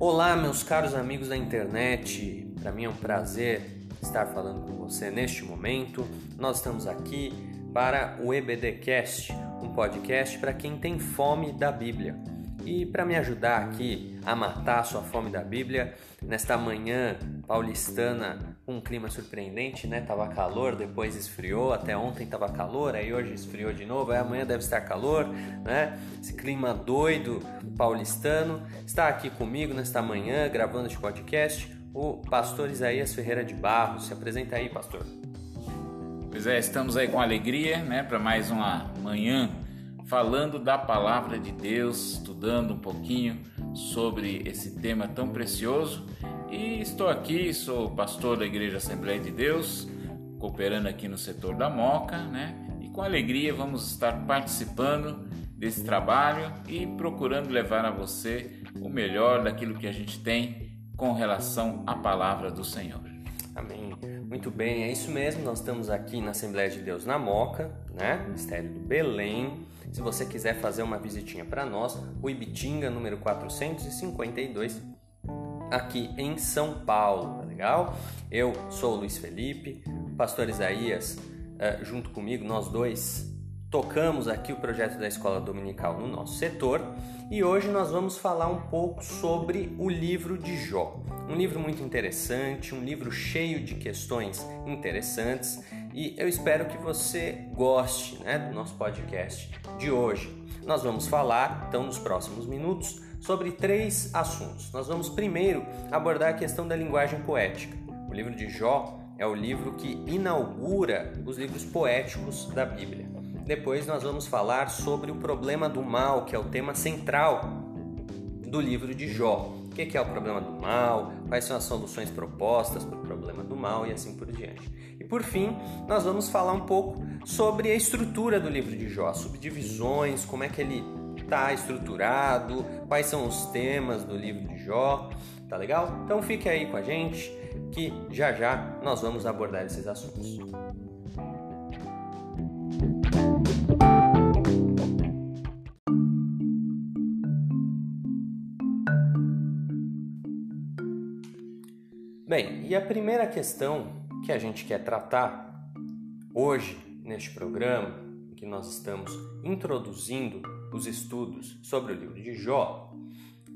Olá, meus caros amigos da internet. Para mim é um prazer estar falando com você neste momento. Nós estamos aqui para o EBDcast, um podcast para quem tem fome da Bíblia. E para me ajudar aqui a matar a sua fome da Bíblia, nesta manhã paulistana, um clima surpreendente, né? Tava calor, depois esfriou, até ontem tava calor, aí hoje esfriou de novo, aí amanhã deve estar calor, né? Esse clima doido paulistano está aqui comigo nesta manhã, gravando este podcast, o pastor Isaías Ferreira de Barros. Se apresenta aí, pastor. Pois é, estamos aí com alegria, né, para mais uma manhã falando da palavra de Deus, estudando um pouquinho sobre esse tema tão precioso. E estou aqui, sou pastor da Igreja Assembleia de Deus, cooperando aqui no setor da Moca, né? E com alegria vamos estar participando desse trabalho e procurando levar a você o melhor daquilo que a gente tem com relação à palavra do Senhor. Amém. Muito bem, é isso mesmo. Nós estamos aqui na Assembleia de Deus na Moca, né? Mistério do Belém. Se você quiser fazer uma visitinha para nós, o Ibitinga, número 452, aqui em São Paulo, tá legal? Eu sou o Luiz Felipe, pastor Isaías, uh, junto comigo, nós dois tocamos aqui o projeto da escola dominical no nosso setor e hoje nós vamos falar um pouco sobre o livro de Jó. Um livro muito interessante, um livro cheio de questões interessantes e eu espero que você goste né, do nosso podcast de hoje. Nós vamos falar, então, nos próximos minutos, sobre três assuntos. Nós vamos primeiro abordar a questão da linguagem poética. O livro de Jó é o livro que inaugura os livros poéticos da Bíblia. Depois nós vamos falar sobre o problema do mal, que é o tema central do livro de Jó. O que é o problema do mal? Quais são as soluções propostas para o problema do mal e assim por diante. Por fim, nós vamos falar um pouco sobre a estrutura do livro de Jó, subdivisões, como é que ele está estruturado, quais são os temas do livro de Jó, tá legal? Então fique aí com a gente que já já nós vamos abordar esses assuntos. Bem, e a primeira questão que a gente quer tratar hoje neste programa, que nós estamos introduzindo os estudos sobre o livro de Jó,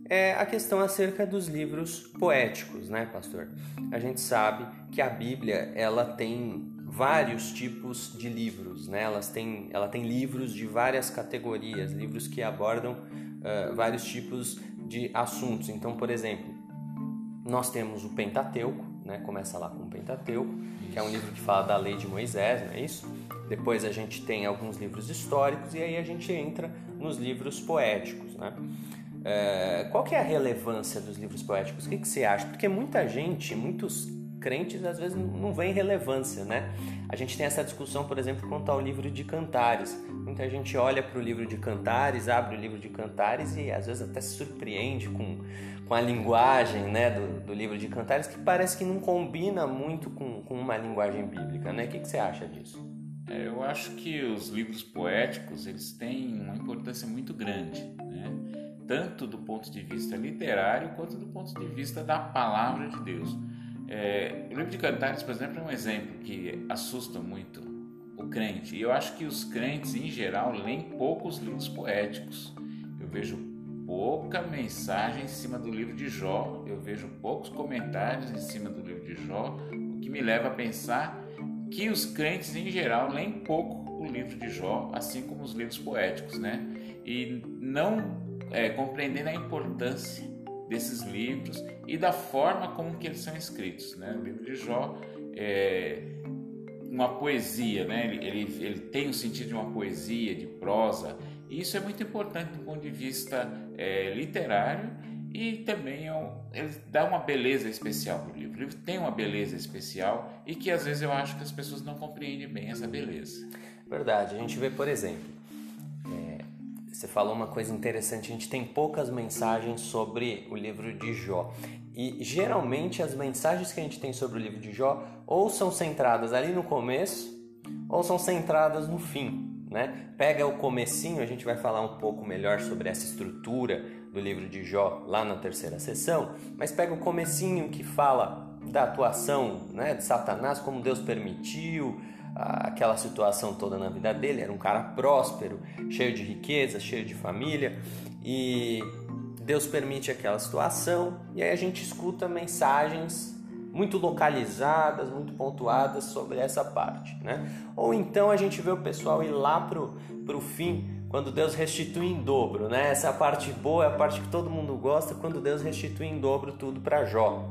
é a questão acerca dos livros poéticos, né, pastor? A gente sabe que a Bíblia ela tem vários tipos de livros, né? Elas têm, ela tem livros de várias categorias, livros que abordam uh, vários tipos de assuntos. Então, por exemplo, nós temos o Pentateuco, né? Começa lá com o Pentateuco, que é um livro que fala da lei de Moisés, não é isso? Depois a gente tem alguns livros históricos e aí a gente entra nos livros poéticos, né? É, qual que é a relevância dos livros poéticos? O que, que você acha? Porque muita gente, muitos crentes às vezes não veem relevância, né? A gente tem essa discussão, por exemplo, quanto ao livro de Cantares. Muita gente olha para o livro de Cantares, abre o livro de Cantares e às vezes até se surpreende com, com a linguagem né, do, do livro de Cantares, que parece que não combina muito com, com uma linguagem bíblica, né? O que, que você acha disso? É, eu acho que os livros poéticos eles têm uma importância muito grande, né? tanto do ponto de vista literário quanto do ponto de vista da palavra de Deus. É, o livro de Cantares, por exemplo, é um exemplo que assusta muito o crente. E eu acho que os crentes, em geral, leem poucos livros poéticos. Eu vejo pouca mensagem em cima do livro de Jó, eu vejo poucos comentários em cima do livro de Jó, o que me leva a pensar que os crentes, em geral, leem pouco o livro de Jó, assim como os livros poéticos, né? E não é, compreendendo a importância desses livros e da forma como que eles são escritos. Né? O livro de Jó é uma poesia, né? ele, ele, ele tem o sentido de uma poesia, de prosa, e isso é muito importante do ponto de vista é, literário e também é um, dá uma beleza especial para o livro. O livro tem uma beleza especial e que às vezes eu acho que as pessoas não compreendem bem essa beleza. Verdade, a gente vê, por exemplo, você falou uma coisa interessante, a gente tem poucas mensagens sobre o livro de Jó. E geralmente as mensagens que a gente tem sobre o livro de Jó ou são centradas ali no começo ou são centradas no fim. Né? Pega o comecinho, a gente vai falar um pouco melhor sobre essa estrutura do livro de Jó lá na terceira sessão, mas pega o comecinho que fala da atuação né, de Satanás, como Deus permitiu, aquela situação toda na vida dele. Era um cara próspero, cheio de riqueza, cheio de família e Deus permite aquela situação e aí a gente escuta mensagens muito localizadas, muito pontuadas sobre essa parte, né? Ou então a gente vê o pessoal ir lá pro, pro fim, quando Deus restitui em dobro, né? Essa parte boa é a parte que todo mundo gosta, quando Deus restitui em dobro tudo para Jó.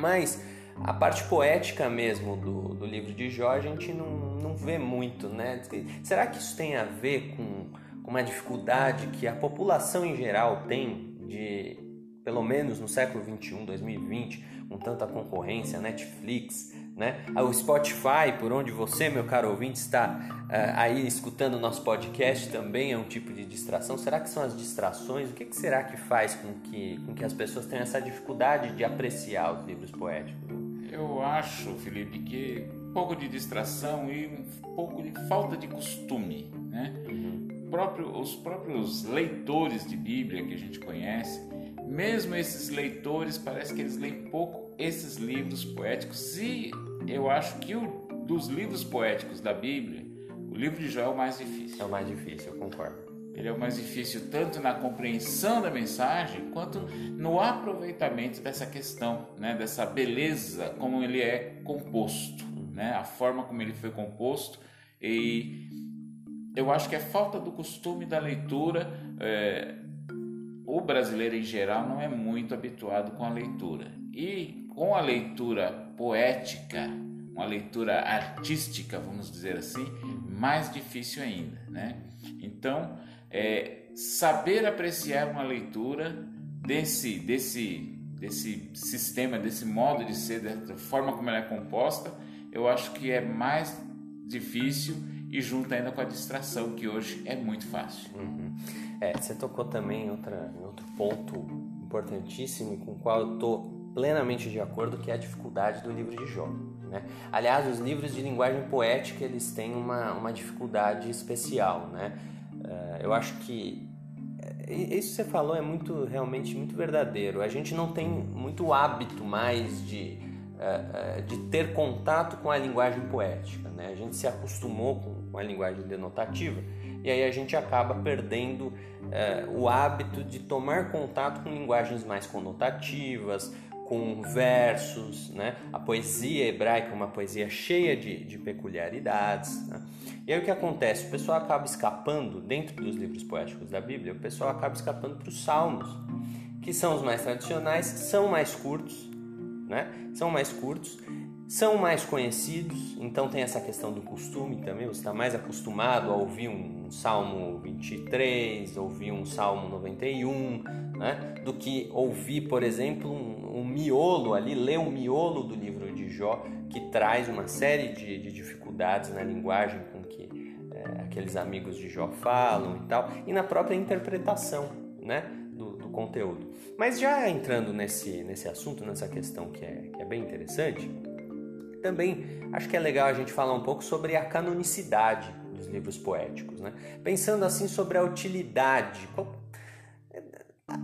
Mas a parte poética mesmo do, do livro de Jó a gente não, não vê muito, né? Será que isso tem a ver com, com uma dificuldade que a população em geral tem de, pelo menos no século 21, 2020, com tanta concorrência, Netflix, né? Ah, o Spotify, por onde você, meu caro ouvinte, está uh, aí escutando o nosso podcast, também é um tipo de distração. Será que são as distrações? O que, que será que faz com que, com que as pessoas tenham essa dificuldade de apreciar os livros poéticos? Eu acho, Felipe, que um pouco de distração e um pouco de falta de costume, né? Uhum. Próprio, os próprios leitores de Bíblia que a gente conhece, mesmo esses leitores, parece que eles leem pouco esses livros poéticos e eu acho que o, dos livros poéticos da Bíblia, o livro de Jó é o mais difícil. É o mais difícil, eu concordo. Ele é o mais difícil tanto na compreensão da mensagem quanto no aproveitamento dessa questão, né, dessa beleza como ele é composto, né, a forma como ele foi composto e eu acho que é falta do costume da leitura é, o brasileiro em geral não é muito habituado com a leitura. E com a leitura poética, uma leitura artística, vamos dizer assim, mais difícil ainda, né? Então, é, saber apreciar uma leitura desse, desse, desse sistema, desse modo de ser, da forma como ela é composta, eu acho que é mais difícil e junto ainda com a distração, que hoje é muito fácil. Uhum. É, você tocou também em, outra, em outro ponto importantíssimo com o qual eu estou plenamente de acordo, que é a dificuldade do livro de Jó. Né? Aliás, os livros de linguagem poética eles têm uma, uma dificuldade especial. Né? Uh, eu acho que é, isso que você falou é muito realmente muito verdadeiro. A gente não tem muito hábito mais de, uh, uh, de ter contato com a linguagem poética. Né? A gente se acostumou com, com a linguagem denotativa e aí a gente acaba perdendo é, o hábito de tomar contato com linguagens mais conotativas, com versos, né? A poesia hebraica é uma poesia cheia de, de peculiaridades. Né? E aí o que acontece? O pessoal acaba escapando, dentro dos livros poéticos da Bíblia, o pessoal acaba escapando para os salmos, que são os mais tradicionais, são mais curtos, né? São mais curtos são mais conhecidos, então tem essa questão do costume também, você está mais acostumado a ouvir um Salmo 23, ouvir um Salmo 91, né? do que ouvir, por exemplo, um, um miolo ali, ler um miolo do livro de Jó, que traz uma série de, de dificuldades na linguagem com que é, aqueles amigos de Jó falam e tal, e na própria interpretação né? do, do conteúdo. Mas já entrando nesse, nesse assunto, nessa questão que é, que é bem interessante, também acho que é legal a gente falar um pouco sobre a canonicidade dos livros poéticos, né? Pensando assim sobre a utilidade.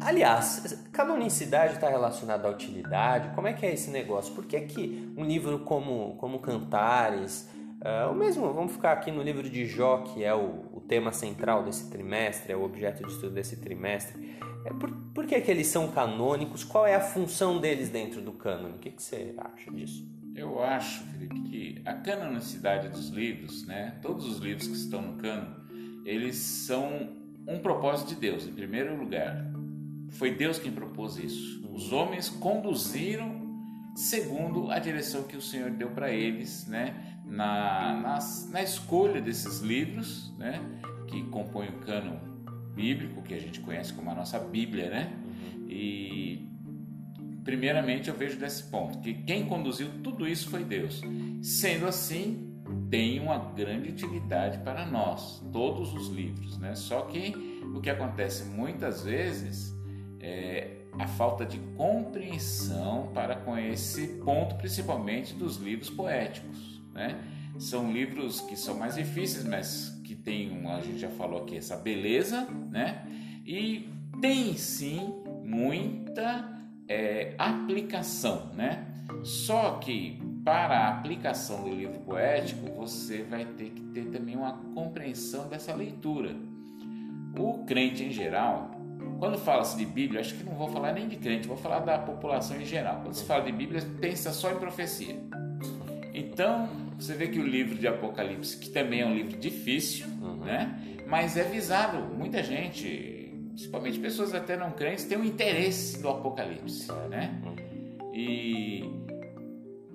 Aliás, canonicidade está relacionada à utilidade. Como é que é esse negócio? Por que, que um livro como, como Cantares, uh, ou mesmo, vamos ficar aqui no livro de Jó, que é o, o tema central desse trimestre, é o objeto de estudo desse trimestre, é por, por que, que eles são canônicos? Qual é a função deles dentro do cânone? O que, que você acha disso? Eu acho, Felipe, que a canonicidade dos livros, né, todos os livros que estão no cano, eles são um propósito de Deus, em primeiro lugar. Foi Deus quem propôs isso. Os homens conduziram segundo a direção que o Senhor deu para eles, né, na, na, na, escolha desses livros, né, que compõem o cano bíblico, que a gente conhece como a nossa Bíblia, né, e Primeiramente, eu vejo desse ponto que quem conduziu tudo isso foi Deus. Sendo assim, tem uma grande utilidade para nós, todos os livros, né? Só que o que acontece muitas vezes é a falta de compreensão para com esse ponto, principalmente dos livros poéticos, né? São livros que são mais difíceis, mas que tem, a gente já falou aqui, essa beleza, né? E tem sim muita é, aplicação, né? Só que para a aplicação do livro poético, você vai ter que ter também uma compreensão dessa leitura. O crente em geral, quando fala-se de Bíblia, acho que não vou falar nem de crente, vou falar da população em geral. Quando se fala de Bíblia, pensa só em profecia. Então, você vê que o livro de Apocalipse, que também é um livro difícil, uhum. né? mas é visado, muita gente, principalmente pessoas até não crentes, tem um interesse do Apocalipse. Né? Uhum. E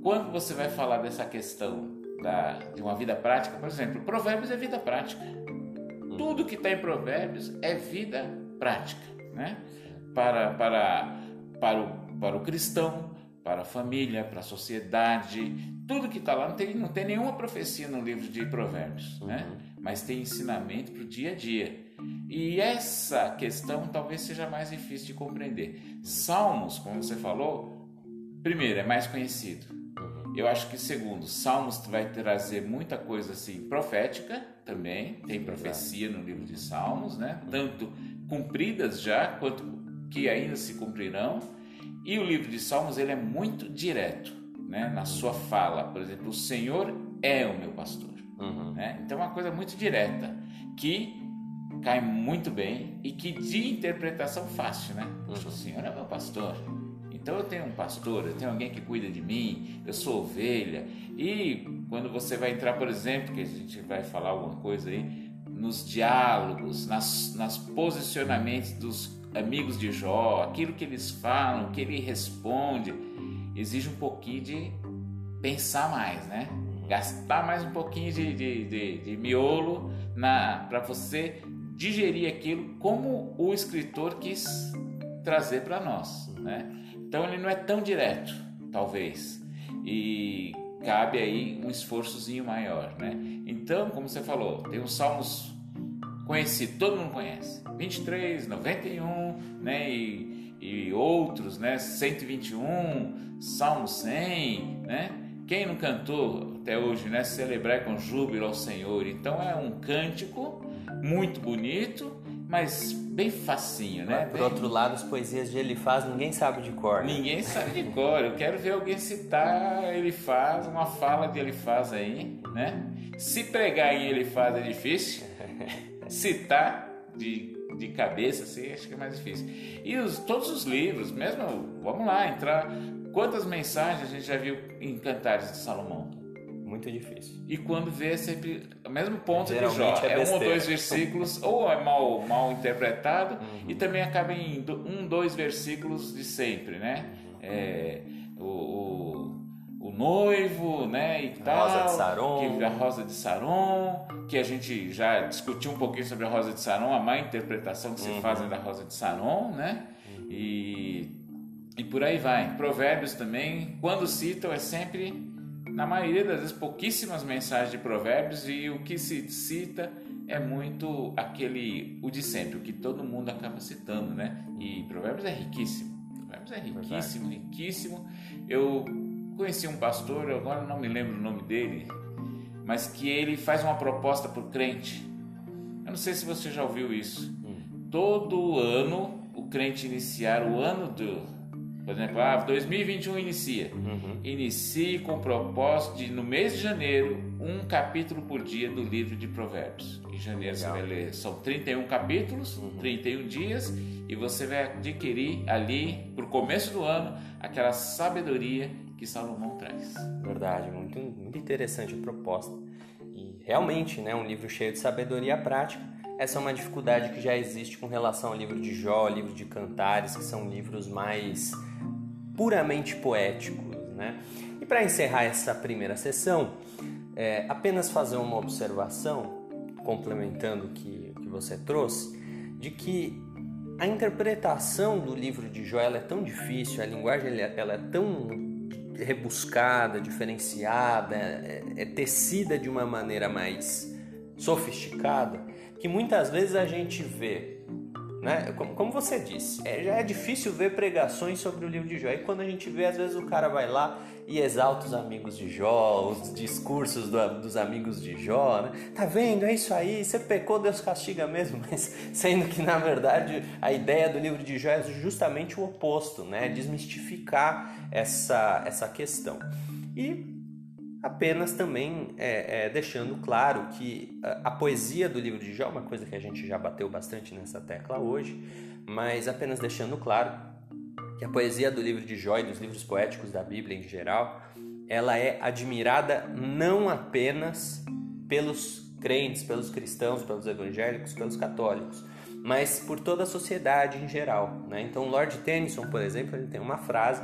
quando você vai falar dessa questão da, de uma vida prática, por exemplo, Provérbios é vida prática. Uhum. Tudo que está em Provérbios é vida prática. Né? Para, para, para, o, para o cristão, para a família, para a sociedade, tudo que está lá não tem, não tem nenhuma profecia no livro de Provérbios, né? uhum. né? mas tem ensinamento para o dia a dia. E essa questão talvez seja mais difícil de compreender. Salmos, como você falou, primeiro, é mais conhecido. Eu acho que segundo, Salmos vai trazer muita coisa assim profética também, tem profecia no livro de Salmos, né? Uhum. Tanto cumpridas já quanto que ainda se cumprirão. E o livro de Salmos ele é muito direto né, na sua fala. Por exemplo, o Senhor é o meu pastor. Uhum. Né? Então é uma coisa muito direta que cai muito bem e que de interpretação fácil, né? Uhum. O Senhor é meu pastor. Então eu tenho um pastor, eu tenho alguém que cuida de mim, eu sou ovelha. E quando você vai entrar, por exemplo, que a gente vai falar alguma coisa aí, nos diálogos, nas, nas posicionamentos dos amigos de Jó, aquilo que eles falam, que ele responde, exige um pouquinho de pensar mais, né? Gastar mais um pouquinho de, de, de, de miolo para você digerir aquilo como o escritor quis trazer para nós, né? Então ele não é tão direto, talvez, e cabe aí um esforçozinho maior, né? Então, como você falou, tem os salmos conhecidos, todo mundo conhece, 23, 91, né? E, e outros, né? 121, Salmo 100, né? Quem não cantou até hoje, né? Celebrar com júbilo ao Senhor. Então é um cântico muito bonito, mas bem facinho, né? Por bem... outro lado, as poesias de Elifaz ninguém sabe de cor. Né? Ninguém sabe de cor. Eu quero ver alguém citar Elifaz, uma fala de Elifaz aí, né? Se pregar em Elifaz é difícil, citar de de cabeça, assim, acho que é mais difícil. E os, todos os livros, mesmo, vamos lá, entrar. Quantas mensagens a gente já viu em Cantares de Salomão? Muito difícil. E quando vê, é sempre o mesmo ponto de Jó. É, é um ou dois versículos, ou é mal, mal interpretado, uhum. e também acaba em um, dois versículos de sempre, né? É, o, o, o, noivo, né? E a tal. Rosa de Saron. Que, a Rosa de Saron que a gente já discutiu um pouquinho sobre a Rosa de Saron, a má interpretação que se uhum. fazem da Rosa de Saron, né? E, e por aí vai. Provérbios também, quando citam, é sempre, na maioria das vezes, pouquíssimas mensagens de provérbios e o que se cita é muito aquele, o de sempre, o que todo mundo acaba citando, né? E provérbios é riquíssimo. Provérbios é riquíssimo, riquíssimo. Eu conheci um pastor, agora não me lembro o nome dele, mas que ele faz uma proposta para o crente. Eu não sei se você já ouviu isso. Hum. Todo ano o crente iniciar o ano do, por exemplo, ah, 2021 inicia. Uhum. Inicie com o propósito de, no mês de janeiro, um capítulo por dia do livro de Provérbios. Em janeiro Legal. você vai ler, são 31 capítulos, uhum. 31 dias, e você vai adquirir ali, por começo do ano, aquela sabedoria que Salomão traz. Verdade, muito, muito interessante a proposta. E realmente, né, um livro cheio de sabedoria prática. Essa é uma dificuldade que já existe com relação ao livro de Jó, livro de Cantares, que são livros mais puramente poéticos. Né? E para encerrar essa primeira sessão, é, apenas fazer uma observação, complementando o que, que você trouxe, de que a interpretação do livro de Jó é tão difícil, a linguagem ela é tão rebuscada, diferenciada, é, é tecida de uma maneira mais sofisticada, que muitas vezes a gente vê né? Como, como você disse, é, já é difícil ver pregações sobre o livro de Jó. E quando a gente vê, às vezes o cara vai lá e exalta os amigos de Jó, os discursos do, dos amigos de Jó, né? Tá vendo? É isso aí, você pecou, Deus castiga mesmo, mas sendo que na verdade a ideia do livro de Jó é justamente o oposto, né? Desmistificar essa, essa questão. E apenas também é, é, deixando claro que a, a, poesia do livro de Jó, uma coisa que a gente já bateu bastante nessa tecla hoje, mas apenas deixando claro que a poesia do livro de Jó e dos livros poéticos da Bíblia em geral, ela é admirada não apenas pelos crentes, pelos cristãos, pelos evangélicos, pelos católicos, mas por toda a sociedade em geral. Né? Então, Lord Tennyson, por exemplo, ele tem uma frase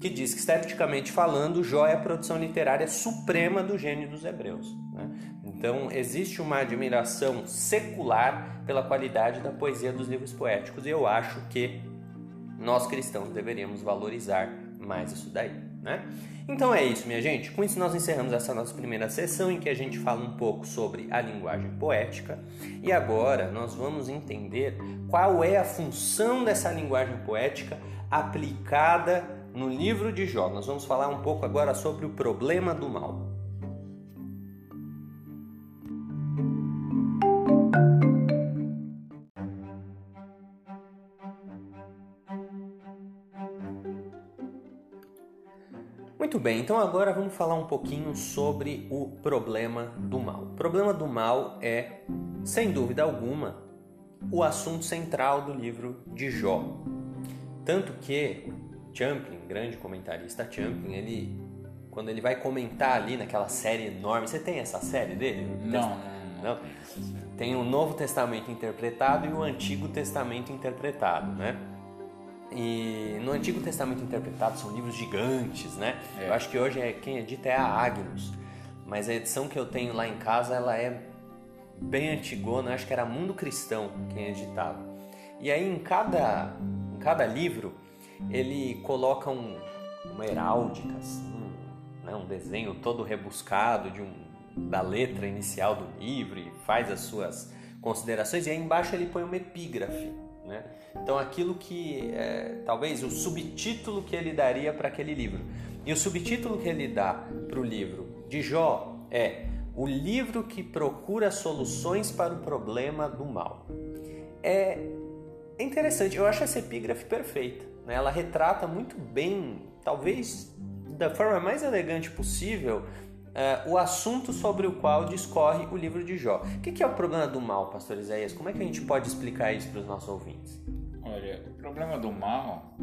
que diz que, esteticamente falando, Jó é a produção literária suprema do gênio dos hebreus. Né? Então, existe uma admiração secular pela qualidade da poesia dos livros poéticos e eu acho que nós cristãos deveríamos valorizar mais isso daí. Né? Então é isso, minha gente. Com isso, nós encerramos essa nossa primeira sessão em que a gente fala um pouco sobre a linguagem poética e agora nós vamos entender qual é a função dessa linguagem poética aplicada no livro de Jó. Nós vamos falar um pouco agora sobre o problema do mal. Muito bem, então agora vamos falar um pouquinho sobre o problema do mal. O problema do mal é, sem dúvida alguma, o assunto central do livro de Jó. Tanto que Champlin, grande comentarista Champlin, ele quando ele vai comentar ali naquela série enorme, você tem essa série dele? Não, não. Tem o Novo Testamento interpretado e o Antigo Testamento interpretado, né? E no Antigo Testamento interpretado são livros gigantes, né? É. Eu acho que hoje é, quem edita é a Agnus, mas a edição que eu tenho lá em casa ela é bem antigona, acho que era Mundo Cristão quem editava. E aí em cada, em cada livro ele coloca um, uma heráldica, assim, né? um desenho todo rebuscado de um, da letra inicial do livro e faz as suas considerações, e aí embaixo ele põe uma epígrafe. Né? Então, aquilo que é, talvez o subtítulo que ele daria para aquele livro. E o subtítulo que ele dá para o livro de Jó é O livro que procura soluções para o problema do mal. É interessante, eu acho essa epígrafe perfeita. Né? Ela retrata muito bem, talvez da forma mais elegante possível, uh, o assunto sobre o qual discorre o livro de Jó. O que, que é o problema do mal, pastor Isaías? Como é que a gente pode explicar isso para os nossos ouvintes? Olha, o problema do mal,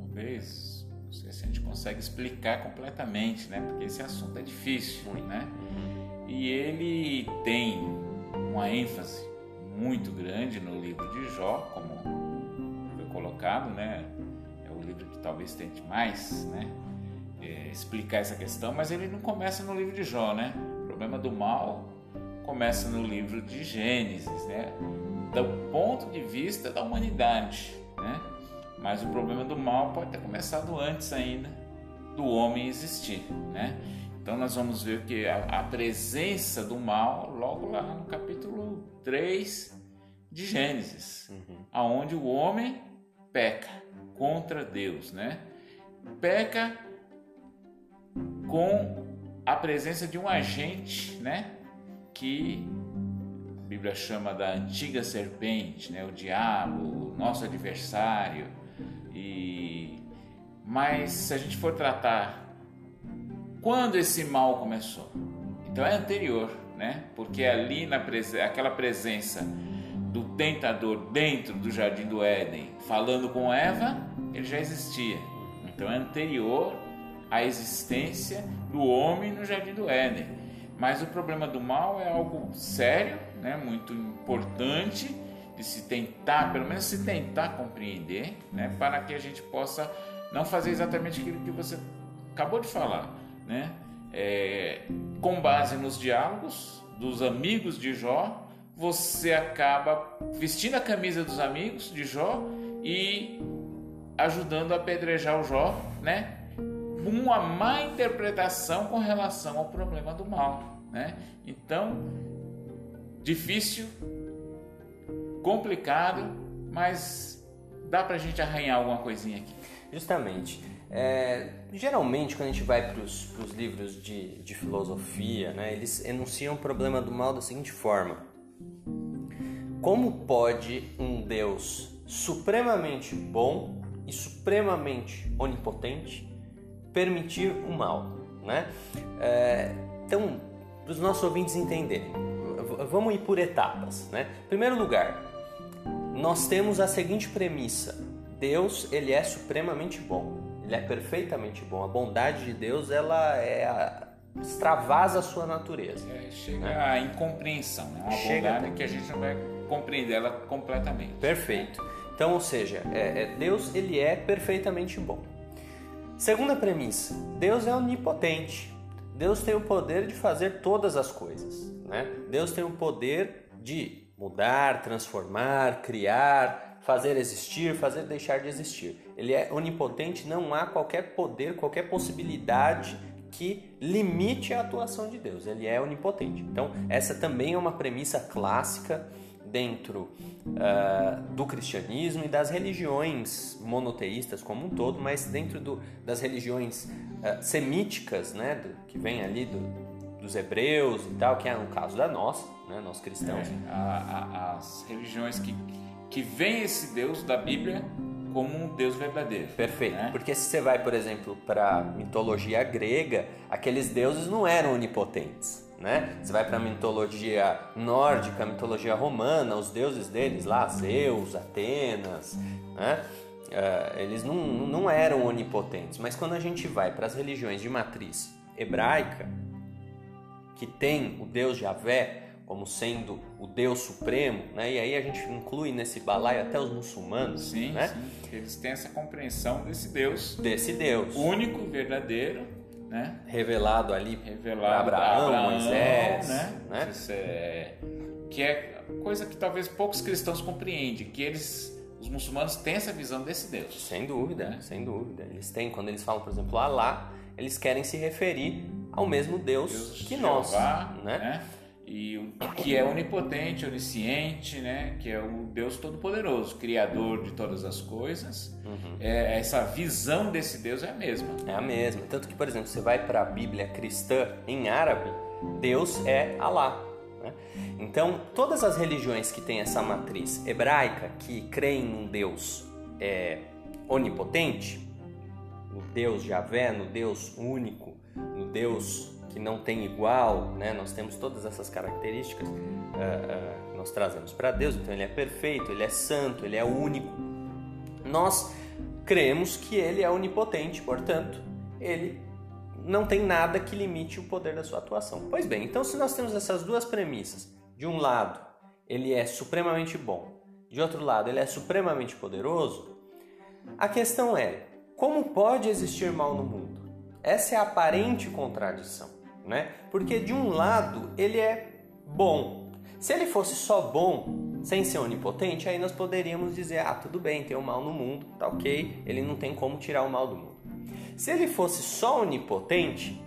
talvez, não sei se a gente consegue explicar completamente, né? Porque esse assunto é difícil, né? E ele tem uma ênfase muito grande no livro de Jó, como foi colocado, né? Livro que talvez tente mais, né? É, explicar essa questão, mas ele não começa no livro de Jó, né? O problema do mal começa no livro de Gênesis, né? Do ponto de vista da humanidade, né? Mas o problema do mal pode ter começado antes ainda do homem existir, né? Então nós vamos ver que a, a presença do mal logo lá no capítulo 3 de Gênesis, uhum. aonde o homem peca contra Deus, né? Peca com a presença de um agente, né? Que a Bíblia chama da antiga serpente, né? O diabo, o nosso adversário. E mas se a gente for tratar quando esse mal começou, então é anterior, né? Porque ali na pres aquela presença do tentador dentro do jardim do Éden, falando com Eva, ele já existia. Então é anterior à existência do homem no jardim do Éden. Mas o problema do mal é algo sério, né, muito importante de se tentar, pelo menos se tentar compreender, né, para que a gente possa não fazer exatamente aquilo que você acabou de falar, né? É, com base nos diálogos dos amigos de Jó, você acaba vestindo a camisa dos amigos de Jó e ajudando a apedrejar o Jó, né? Uma má interpretação com relação ao problema do mal, né? Então, difícil, complicado, mas dá pra gente arranhar alguma coisinha aqui. Justamente. É, geralmente, quando a gente vai para os livros de, de filosofia, né, eles enunciam o problema do mal da seguinte forma: Como pode um Deus supremamente bom e supremamente onipotente permitir o mal? Né? É, então, para os nossos ouvintes entenderem, vamos ir por etapas. Né? Em primeiro lugar, nós temos a seguinte premissa: Deus ele é supremamente bom. Ele é perfeitamente bom. A bondade de Deus, ela é a, extravasa a sua natureza. É, chega né? à incompreensão, né? Uma chega bondade que a gente não vai compreender ela completamente. Perfeito. Então, ou seja, é, é, Deus ele é perfeitamente bom. Segunda premissa: Deus é onipotente. Deus tem o poder de fazer todas as coisas. Né? Deus tem o poder de mudar, transformar, criar, fazer existir, fazer deixar de existir. Ele é onipotente, não há qualquer poder, qualquer possibilidade que limite a atuação de Deus. Ele é onipotente. Então, essa também é uma premissa clássica dentro uh, do cristianismo e das religiões monoteístas como um todo, mas dentro do, das religiões uh, semíticas, né, do, que vem ali do, dos hebreus e tal, que é no caso da nossa, né, nós cristãos. É, a, a, as religiões que que vem esse Deus da Bíblia como um Deus verdadeiro. Perfeito. Né? Porque se você vai, por exemplo, para a mitologia grega, aqueles deuses não eram onipotentes. Né? Você vai para a mitologia nórdica, a mitologia romana, os deuses deles lá, Zeus, Atenas, né? Uh, eles não, não eram onipotentes. Mas quando a gente vai para as religiões de matriz hebraica, que tem o Deus Javé, como sendo o Deus Supremo, né? E aí a gente inclui nesse balaio até os muçulmanos, sim, né? Sim. Eles têm essa compreensão desse Deus, desse Deus único, verdadeiro, né? Revelado ali revelado para Abraão, Abraão, Moisés, né? né? É, que é coisa que talvez poucos cristãos compreendem, que eles os muçulmanos têm essa visão desse Deus. Sem dúvida, né? sem dúvida. Eles têm, quando eles falam, por exemplo, Alá, eles querem se referir ao mesmo Deus, Deus que nós, Jeová, né? né? E que é onipotente, onisciente, né? Que é o Deus Todo-Poderoso, Criador de todas as coisas. Uhum. É, essa visão desse Deus é a mesma. É a mesma. Tanto que, por exemplo, você vai para a Bíblia cristã em árabe, Deus é Alá. Né? Então, todas as religiões que têm essa matriz hebraica, que creem num Deus é, onipotente, no Deus Javé, no Deus único, no Deus que não tem igual, né? Nós temos todas essas características, uh, uh, nós trazemos para Deus. Então ele é perfeito, ele é santo, ele é único. Nós cremos que ele é onipotente, portanto, ele não tem nada que limite o poder da sua atuação. Pois bem, então se nós temos essas duas premissas, de um lado, ele é supremamente bom, de outro lado, ele é supremamente poderoso, a questão é: como pode existir mal no mundo? Essa é a aparente contradição né? Porque de um lado ele é bom. Se ele fosse só bom, sem ser onipotente, aí nós poderíamos dizer: ah, tudo bem, tem o mal no mundo, tá ok, ele não tem como tirar o mal do mundo. Se ele fosse só onipotente,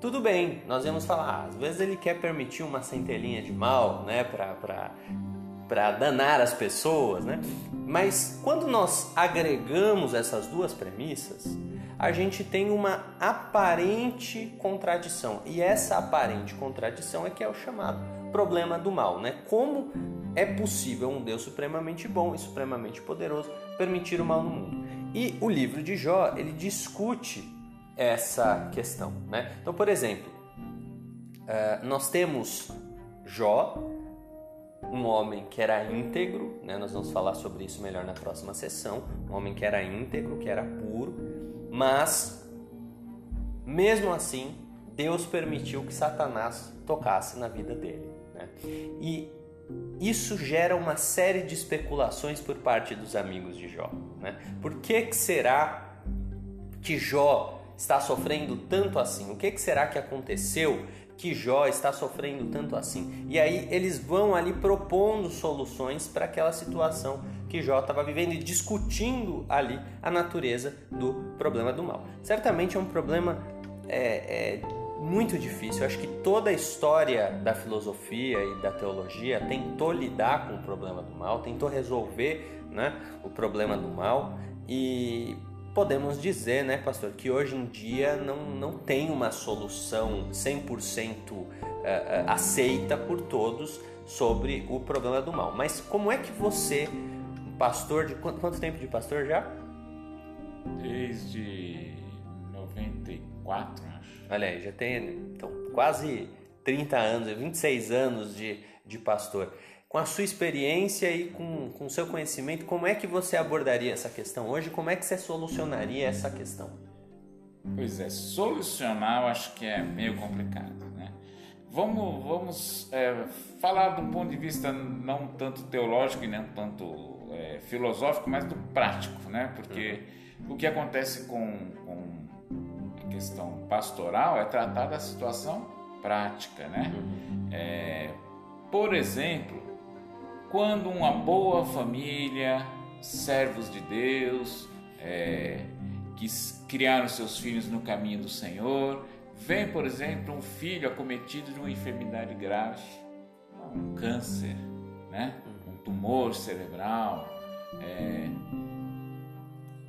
tudo bem, nós íamos falar, ah, às vezes ele quer permitir uma centelhinha de mal, né, para danar as pessoas, né? Mas quando nós agregamos essas duas premissas, a gente tem uma aparente contradição. E essa aparente contradição é que é o chamado problema do mal, né? Como é possível um Deus supremamente bom e supremamente poderoso permitir o mal no mundo? E o livro de Jó, ele discute essa questão, né? Então, por exemplo, eh, nós temos Jó, um homem que era íntegro, né? nós vamos falar sobre isso melhor na próxima sessão, um homem que era íntegro, que era puro, mas, mesmo assim, Deus permitiu que Satanás tocasse na vida dele. Né? E isso gera uma série de especulações por parte dos amigos de Jó. Né? Por que, que será que Jó está sofrendo tanto assim? O que, que será que aconteceu que Jó está sofrendo tanto assim? E aí eles vão ali propondo soluções para aquela situação que Jó estava vivendo e discutindo ali a natureza do problema do mal. Certamente é um problema é, é, muito difícil. Eu acho que toda a história da filosofia e da teologia tentou lidar com o problema do mal, tentou resolver né, o problema do mal e podemos dizer, né, pastor, que hoje em dia não, não tem uma solução 100% eh, eh, aceita por todos sobre o problema do mal. Mas como é que você, pastor de quanto, quanto tempo de pastor já? Desde 94, acho. Olha aí, já tem então, quase 30 anos, 26 anos de, de pastor. Com a sua experiência e com o seu conhecimento, como é que você abordaria essa questão hoje? Como é que você solucionaria essa questão? Pois é, solucionar eu acho que é meio complicado, né? Vamos, vamos é, falar de um ponto de vista não tanto teológico e nem tanto é, filosófico, mas do prático, né? Porque o que acontece com, com a questão pastoral é tratar da situação prática, né? É, por exemplo, quando uma boa família, servos de Deus, é, que criaram seus filhos no caminho do Senhor, vem, por exemplo, um filho acometido de uma enfermidade grave, um câncer, né? Um tumor cerebral. É,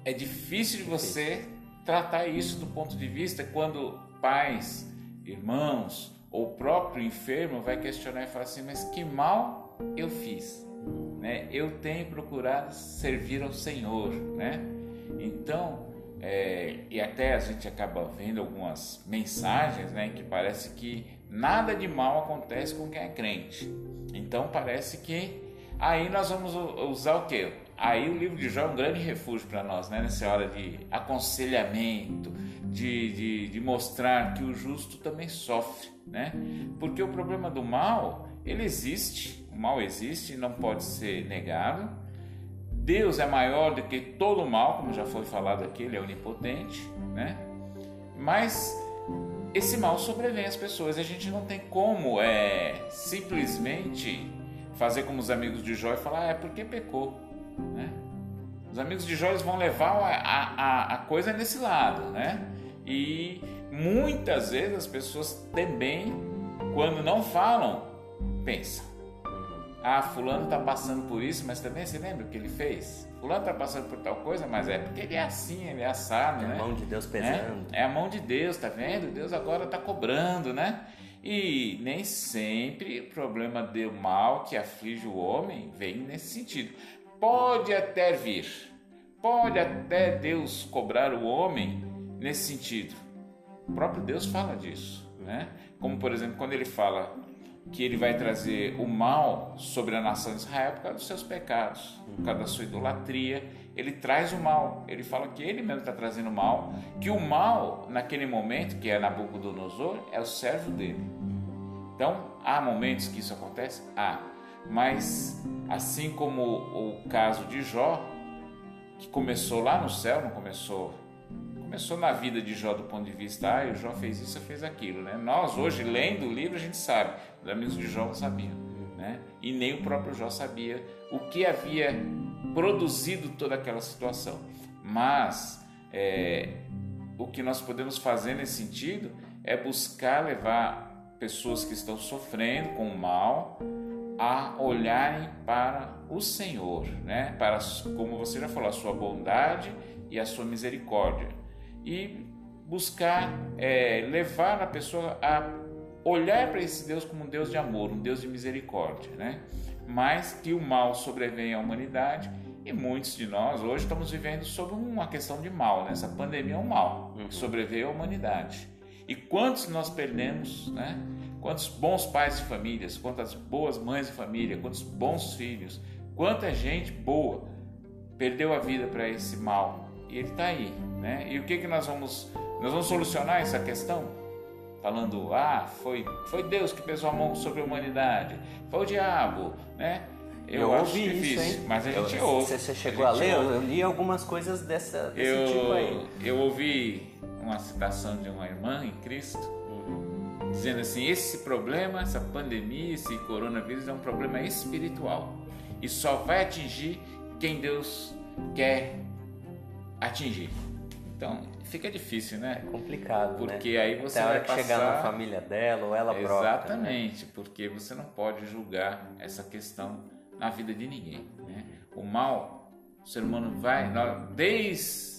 é difícil você tratar isso do ponto de vista quando pais, irmãos ou o próprio enfermo vai questionar e falar assim: mas que mal eu fiz? Né? Eu tenho procurado servir ao Senhor, né? Então, é, e até a gente acaba vendo algumas mensagens, né, que parece que nada de mal acontece com quem é crente. Então parece que aí nós vamos usar o quê? Aí o livro de Jó é um grande refúgio para nós, né? nessa hora de aconselhamento, de, de, de, mostrar que o justo também sofre, né? Porque o problema do mal, ele existe, o mal existe, não pode ser negado. Deus é maior do que todo o mal, como já foi falado aqui, ele é onipotente, né? Mas esse mal sobrevém às pessoas, a gente não tem como é, simplesmente fazer como os amigos de Jó e falar, ah, é porque pecou. Né? Os amigos de Jó vão levar a, a, a coisa nesse lado, né? E muitas vezes as pessoas também, quando não falam, pensam. Ah, fulano está passando por isso, mas também se lembra o que ele fez? Fulano está passando por tal coisa, mas é porque ele é assim, ele é assado, é né? a mão de Deus pesando. É, é a mão de Deus, tá vendo? Deus agora está cobrando, né? E nem sempre o problema do mal que aflige o homem vem nesse sentido. Pode até vir, pode até Deus cobrar o homem nesse sentido. O próprio Deus fala disso, né? Como por exemplo, quando ele fala que ele vai trazer o mal sobre a nação de Israel por causa dos seus pecados, por causa da sua idolatria. Ele traz o mal. Ele fala que ele mesmo está trazendo o mal, que o mal, naquele momento, que é Nabucodonosor, é o servo dele. Então, há momentos que isso acontece? Há. Mas assim como o caso de Jó, que começou lá no céu, não começou começou na vida de Jó do ponto de vista, ah, o Jó fez isso, fez aquilo, né? Nós hoje lendo o livro a gente sabe, os amigos de Jó não sabiam, né? E nem o próprio Jó sabia o que havia produzido toda aquela situação. Mas é, o que nós podemos fazer nesse sentido é buscar levar pessoas que estão sofrendo com o mal a olharem para o Senhor, né? Para como você já falou, a sua bondade e a sua misericórdia e buscar é, levar a pessoa a olhar para esse Deus como um Deus de amor, um Deus de misericórdia, né? Mas que o mal sobrevém à humanidade e muitos de nós hoje estamos vivendo sob uma questão de mal, né? Essa pandemia é um mal que sobreveio à humanidade. E quantos nós perdemos, né? Quantos bons pais de famílias, quantas boas mães de família, quantos bons filhos, quanta gente boa perdeu a vida para esse mal. E ele está aí, né? E o que que nós vamos nós vamos solucionar essa questão? Falando, ah, foi foi Deus que pesou a mão sobre a humanidade, foi o diabo, né? Eu, eu ouvi difícil, isso, hein? mas a gente eu, ouve. Você chegou a, a ler? Ouve. Eu li algumas coisas dessa, desse eu, tipo aí. Eu ouvi uma citação de uma irmã em Cristo dizendo assim: esse problema, essa pandemia, esse coronavírus é um problema espiritual e só vai atingir quem Deus quer atingir. Então, fica difícil, né? É complicado, porque né? aí você Até a hora vai que passar... chegar na família dela ou ela própria. né? Exatamente, porque você não pode julgar essa questão na vida de ninguém. Né? O mal, o ser humano vai, desde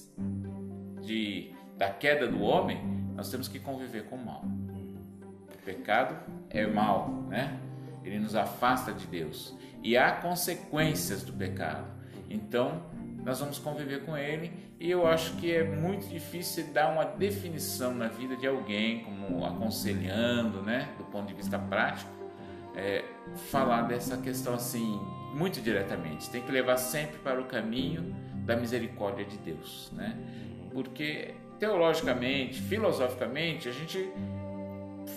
de, da queda do homem, nós temos que conviver com o mal. O pecado é mal, né? Ele nos afasta de Deus e há consequências do pecado. Então, nós vamos conviver com ele e eu acho que é muito difícil dar uma definição na vida de alguém, como aconselhando, né, do ponto de vista prático, é, falar dessa questão assim muito diretamente. Tem que levar sempre para o caminho da misericórdia de Deus, né? Porque teologicamente, filosoficamente, a gente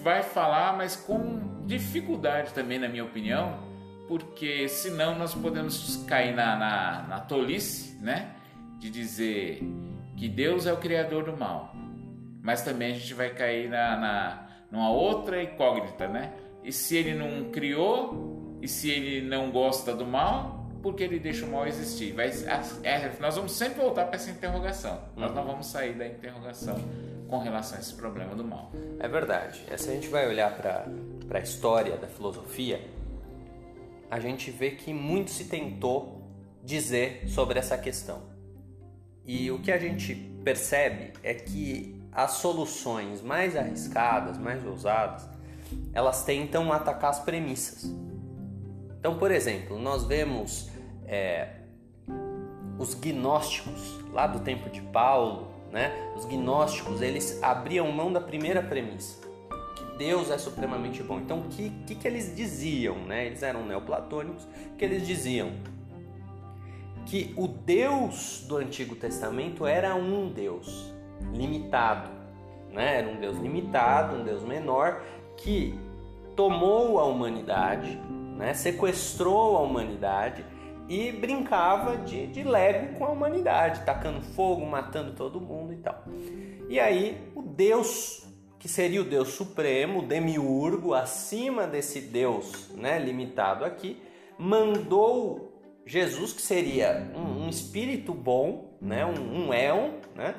vai falar, mas com dificuldade também, na minha opinião, porque senão nós podemos cair na, na, na tolice, né? De dizer que Deus é o criador do mal, mas também a gente vai cair na, na numa outra incógnita, né? E se ele não criou, e se ele não gosta do mal, por que ele deixa o mal existir? Vai, é, nós vamos sempre voltar para essa interrogação. Nós não vamos sair da interrogação com relação a esse problema do mal. É verdade. Se a gente vai olhar para a história da filosofia, a gente vê que muito se tentou dizer sobre essa questão. E o que a gente percebe é que as soluções mais arriscadas, mais ousadas, elas tentam atacar as premissas. Então, por exemplo, nós vemos é, os gnósticos lá do tempo de Paulo, né? Os gnósticos eles abriam mão da primeira premissa, que Deus é supremamente bom. Então, o que, que, que eles diziam, né? Eles eram neoplatônicos, que eles diziam que o Deus do Antigo Testamento era um Deus limitado, né? Era um Deus limitado, um Deus menor que tomou a humanidade, né? sequestrou a humanidade e brincava de, de lego com a humanidade, tacando fogo, matando todo mundo e tal. E aí o Deus, que seria o Deus supremo, o demiurgo, acima desse Deus né, limitado aqui, mandou Jesus, que seria um, um espírito bom, né, um, um éon, né,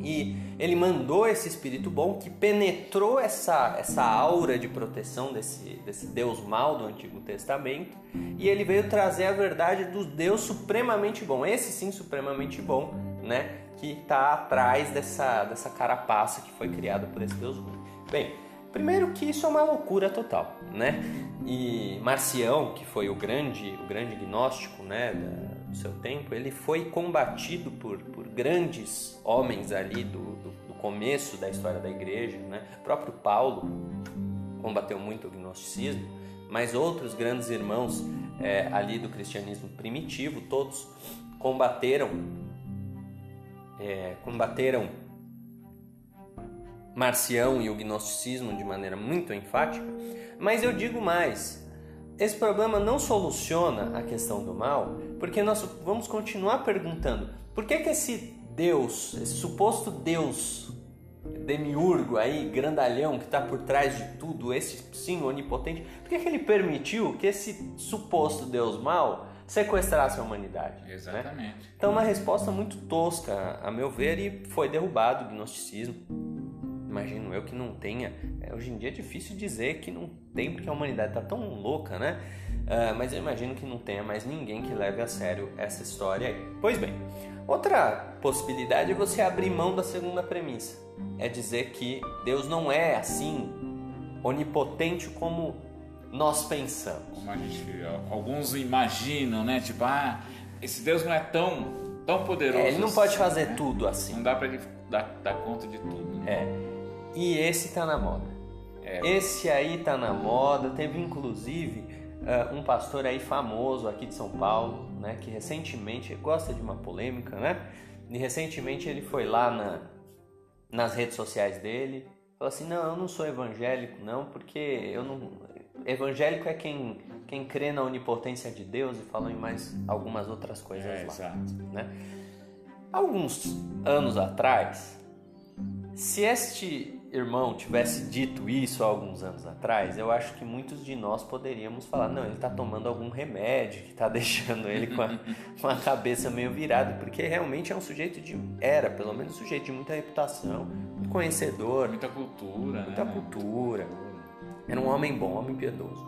e ele mandou esse espírito bom que penetrou essa, essa aura de proteção desse, desse Deus mal do Antigo Testamento e ele veio trazer a verdade do Deus supremamente bom, esse sim supremamente bom, né? Que está atrás dessa, dessa carapaça que foi criada por esse Deus ruim. Bem, primeiro que isso é uma loucura total, né? E Marcião, que foi o grande, o grande gnóstico, né? do seu tempo, ele foi combatido por, por grandes homens ali do, do, do, começo da história da igreja. Né? O próprio Paulo combateu muito o gnosticismo, mas outros grandes irmãos é, ali do cristianismo primitivo, todos combateram, é, combateram Marcião e o gnosticismo de maneira muito enfática. Mas eu digo mais, esse problema não soluciona a questão do mal, porque nós vamos continuar perguntando por que, que esse Deus, esse suposto Deus demiurgo aí, grandalhão que está por trás de tudo, esse sim onipotente, por que, que ele permitiu que esse suposto Deus mal sequestrasse a humanidade? Né? Exatamente. Né? Então, uma resposta muito tosca, a meu ver, e foi derrubado o gnosticismo imagino eu que não tenha. É, hoje em dia é difícil dizer que não tem, porque a humanidade está tão louca, né? Uh, mas eu imagino que não tenha mais ninguém que leve a sério essa história aí. Pois bem, outra possibilidade é você abrir mão da segunda premissa. É dizer que Deus não é assim onipotente como nós pensamos. Como a gente, alguns imaginam, né? Tipo, ah, esse Deus não é tão, tão poderoso. É, ele não assim, pode fazer né? tudo assim. Não dá para ele dar, dar conta de tudo. Né? É. E esse tá na moda. É. Esse aí tá na moda. Teve inclusive uh, um pastor aí famoso aqui de São Paulo, né, que recentemente gosta de uma polêmica, né? E recentemente ele foi lá na, nas redes sociais dele, falou assim: "Não, eu não sou evangélico não, porque eu não evangélico é quem quem crê na onipotência de Deus e falou em mais algumas outras coisas é, lá, exato. né? Alguns anos atrás, se este irmão tivesse dito isso há alguns anos atrás, eu acho que muitos de nós poderíamos falar: não, ele está tomando algum remédio que está deixando ele com a, com a, cabeça meio virada, porque realmente é um sujeito de. Era, pelo menos, um sujeito de muita reputação, muito conhecedor. Muita cultura, Muita né? cultura. Era um homem bom, um homem piedoso.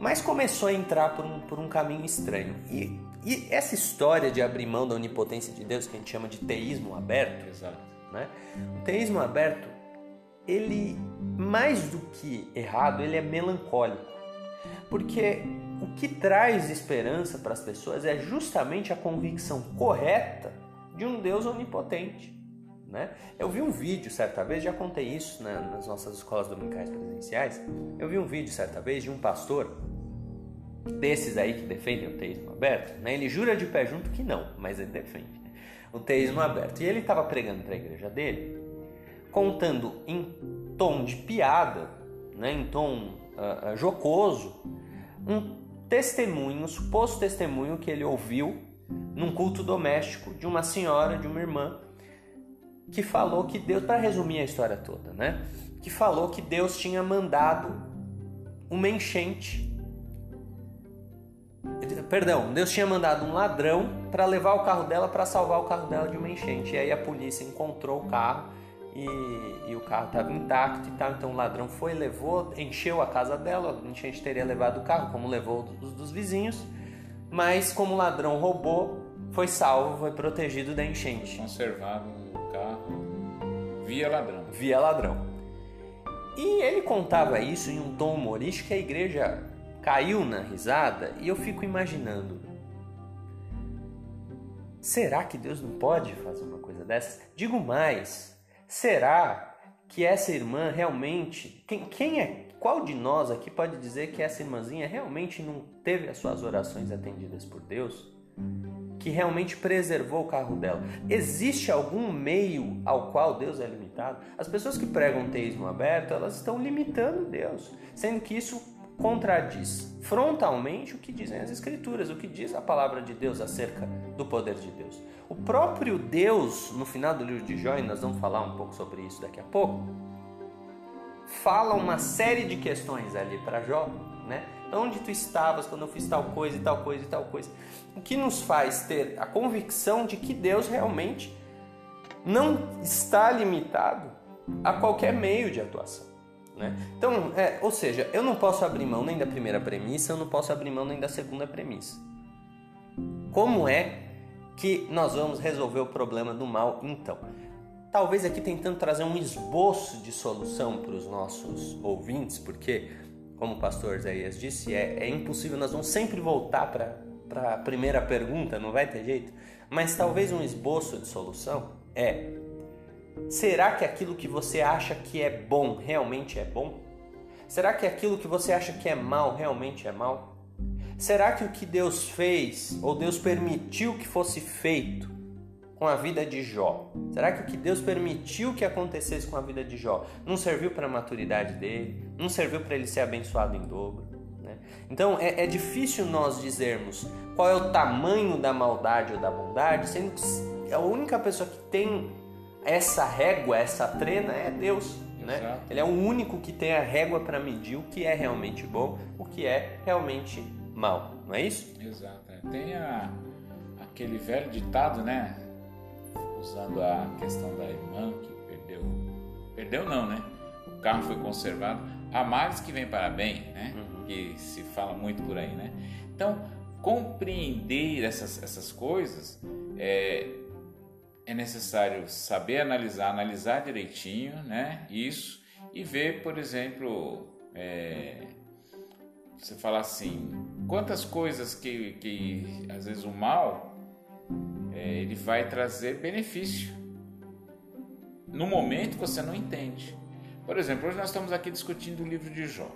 Mas começou a entrar por um, por um caminho estranho. E, e essa história de abrir mão da onipotência de Deus, que a gente chama de teísmo aberto, Exato. né? O teísmo aberto, ele, mais do que errado, ele é melancólico. Porque o que traz esperança para as pessoas é justamente a convicção correta de um Deus onipotente. Né? Eu vi um vídeo certa vez, já contei isso né, nas nossas escolas dominicais presenciais. Eu vi um vídeo certa vez de um pastor desses aí que defendem o teísmo aberto. Né? Ele jura de pé junto que não, mas ele defende né? o teísmo aberto. E ele estava pregando para a igreja dele, contando em tom de piada, né, em tom uh, uh, jocoso, um testemunho, um suposto testemunho que ele ouviu num culto doméstico de uma senhora, de uma irmã, que falou que Deus, para resumir a história toda, né, que falou que Deus tinha mandado uma enchente. Perdão, Deus tinha mandado um ladrão para levar o carro dela para salvar o carro dela de uma enchente. E aí a polícia encontrou o carro e, e o carro estava intacto e tal. Então o ladrão foi, levou, encheu a casa dela. A enchente teria levado o carro, como levou os dos vizinhos. Mas como o ladrão roubou, foi salvo, foi protegido da enchente. Conservado o carro via ladrão. Via ladrão. E ele contava isso em um tom humorístico que a igreja caiu na risada e eu fico imaginando. Será que Deus não pode fazer uma coisa dessas? Digo mais, será que essa irmã realmente. Quem, quem é. Qual de nós aqui pode dizer que essa irmãzinha realmente não teve as suas orações atendidas por Deus? Que realmente preservou o carro dela? Existe algum meio ao qual Deus é limitado? As pessoas que pregam teísmo aberto, elas estão limitando Deus, sendo que isso contradiz frontalmente o que dizem as Escrituras, o que diz a palavra de Deus acerca do poder de Deus. O próprio Deus, no final do livro de Jó, e nós vamos falar um pouco sobre isso daqui a pouco, fala uma série de questões ali para Jó, né? Onde tu estavas quando eu fiz tal coisa e tal coisa e tal coisa. O que nos faz ter a convicção de que Deus realmente não está limitado a qualquer meio de atuação. Né? Então, é, ou seja, eu não posso abrir mão nem da primeira premissa, eu não posso abrir mão nem da segunda premissa. Como é que nós vamos resolver o problema do mal então? Talvez aqui tentando trazer um esboço de solução para os nossos ouvintes, porque, como o pastor Isaías disse, é, é impossível, nós vamos sempre voltar para a primeira pergunta, não vai ter jeito. Mas talvez um esboço de solução é Será que aquilo que você acha que é bom realmente é bom? Será que aquilo que você acha que é mal realmente é mal? Será que o que Deus fez ou Deus permitiu que fosse feito com a vida de Jó? Será que o que Deus permitiu que acontecesse com a vida de Jó não serviu para a maturidade dele? Não serviu para ele ser abençoado em dobro? Né? Então é, é difícil nós dizermos qual é o tamanho da maldade ou da bondade, sendo que a única pessoa que tem essa régua, essa trena é Deus. Né? Ele é o único que tem a régua para medir o que é realmente bom, o que é realmente mal, não é isso? Exato. É. Tem a, aquele velho ditado, né? Usando a questão da irmã que perdeu. Perdeu não, né? O carro foi conservado. Há males que vem para bem, né? Uhum. Que se fala muito por aí, né? Então, compreender essas, essas coisas é, é necessário saber analisar, analisar direitinho, né? Isso e ver, por exemplo, é, você falar assim, quantas coisas que, que às vezes o mal é, ele vai trazer benefício. No momento você não entende. Por exemplo, hoje nós estamos aqui discutindo o livro de Jó.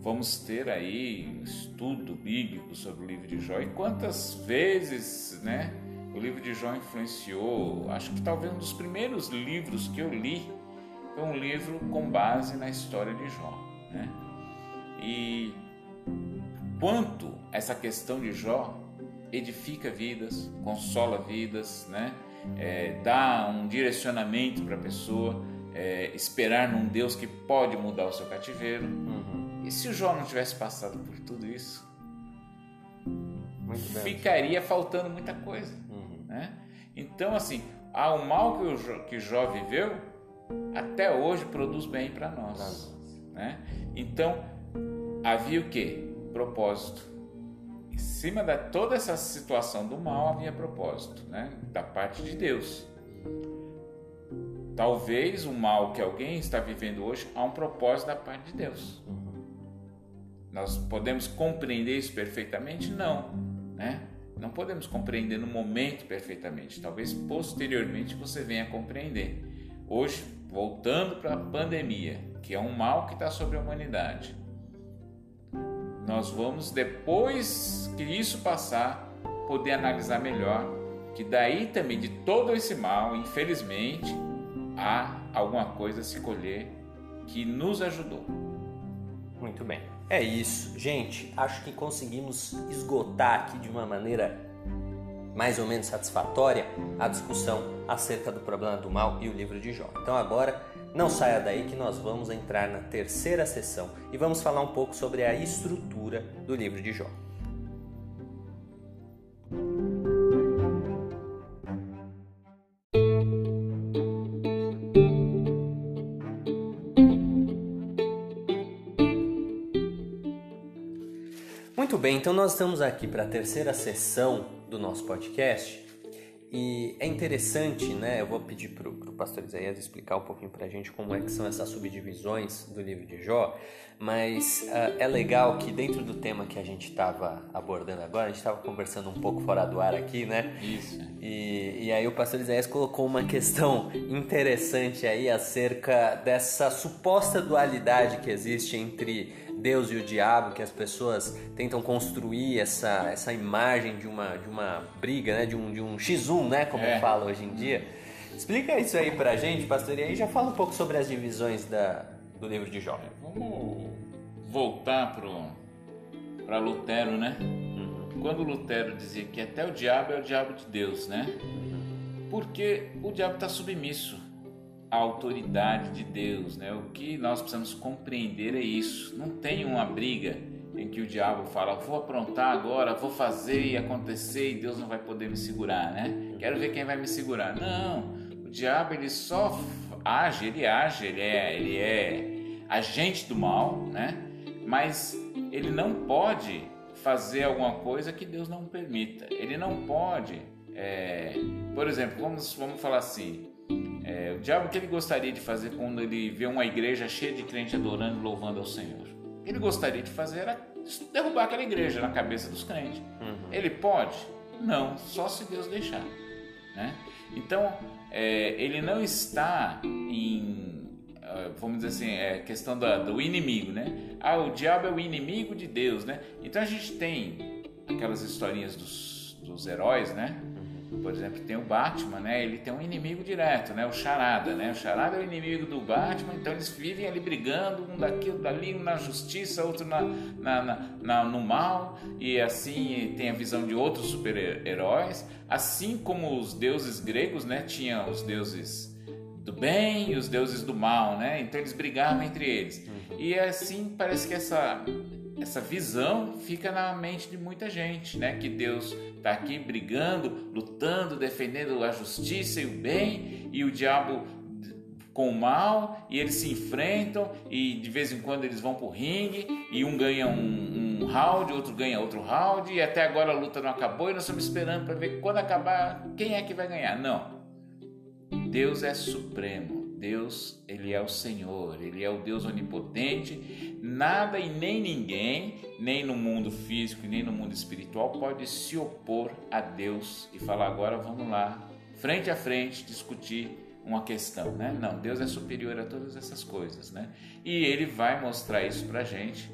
Vamos ter aí um estudo bíblico sobre o livro de Jó e quantas vezes, né? O livro de Jó influenciou, acho que talvez um dos primeiros livros que eu li foi um livro com base na história de Jó. Né? E quanto essa questão de Jó edifica vidas, consola vidas, né? É, dá um direcionamento para a pessoa. é, esperar num Deus que pode mudar o seu cativeiro. Uhum. E se o Jó não tivesse passado por tudo isso? Ficaria faltando muita coisa. Uhum. Né? Então, assim, há o mal que o Jó, que Jó viveu, até hoje produz bem para nós. Né? Então, havia o que? Propósito. Em cima de toda essa situação do mal havia propósito, né? da parte de Deus. Talvez o mal que alguém está vivendo hoje há um propósito da parte de Deus. Nós podemos compreender isso perfeitamente? Não, né? Não podemos compreender no momento perfeitamente. Talvez posteriormente você venha compreender. Hoje, voltando para a pandemia, que é um mal que está sobre a humanidade, nós vamos depois que isso passar poder analisar melhor que daí também de todo esse mal, infelizmente, há alguma coisa a se colher que nos ajudou. Muito bem. É isso. Gente, acho que conseguimos esgotar aqui de uma maneira mais ou menos satisfatória a discussão acerca do problema do mal e o livro de Jó. Então agora não saia daí que nós vamos entrar na terceira sessão e vamos falar um pouco sobre a estrutura do livro de Jó. Muito bem, então nós estamos aqui para a terceira sessão do nosso podcast e é interessante, né? Eu vou pedir para o pastor Isaías explicar um pouquinho para a gente como é que são essas subdivisões do livro de Jó, mas uh, é legal que dentro do tema que a gente estava abordando agora, a gente estava conversando um pouco fora do ar aqui, né? Isso. E, e aí o pastor Isaías colocou uma questão interessante aí acerca dessa suposta dualidade que existe entre Deus e o diabo, que as pessoas tentam construir essa, essa imagem de uma, de uma briga, né? de, um, de um X1, né? como É. fala hoje em dia. Explica isso aí pra gente, pastor, e aí já fala um pouco sobre as divisões da, do livro de Jó. Vamos voltar para Lutero, né? Quando Lutero dizia que até o diabo é o diabo de Deus, né? Porque o diabo está submisso à autoridade de Deus, né? O que nós precisamos compreender é isso. Não tem uma briga em que o diabo fala, vou aprontar agora, vou fazer e acontecer e Deus não vai poder me segurar, né? Quero ver quem vai me segurar. Não, o diabo ele só age, ele age, ele é, ele é agente do mal, né? Mas ele não pode fazer alguma coisa que Deus não permita. Ele não pode, é, por exemplo, vamos, vamos falar assim, é, o diabo o que ele gostaria de fazer quando ele vê uma igreja cheia de crente adorando e louvando ao Senhor? O que ele gostaria de fazer era derrubar aquela igreja na cabeça dos crentes. Ele pode? Não, só se Deus deixar. Né? Então, é, ele não está em, ah, vamos dizer assim, é questão da- do inimigo, né? Ah, o diabo é o inimigo de Deus, né? Então a gente tem aquelas historinhas dos, dos heróis, né? Por exemplo, tem o Batman, né? Ele tem um inimigo direto, né? O Charada, né? O Charada é o inimigo do Batman, então eles vivem ali brigando, um daqui, outro dali, um na justiça, outro na, na, na- na- no mal, e assim tem a visão de outros super-heróis. Assim como os deuses gregos, né? Tinham os deuses do bem e os deuses do mal, né? Então eles brigavam entre eles. E assim parece que essa essa visão fica na mente de muita gente, né? Que Deus está aqui brigando, lutando, defendendo a justiça e o bem, e o diabo com o mal, e eles se enfrentam, e de vez em quando eles vão pro ringue, e um ganha um, um round, outro ganha outro round, e até agora a luta não acabou, e nós estamos esperando para ver quando acabar quem é que vai ganhar. Não. Deus é supremo. Deus, ele é o Senhor, ele é o Deus onipotente. Nada e nem ninguém, nem no mundo físico, nem no mundo espiritual pode se opor a Deus e falar agora vamos lá, frente a frente discutir uma questão, né? Não, Deus é superior a todas essas coisas, né? E ele vai mostrar isso pra gente.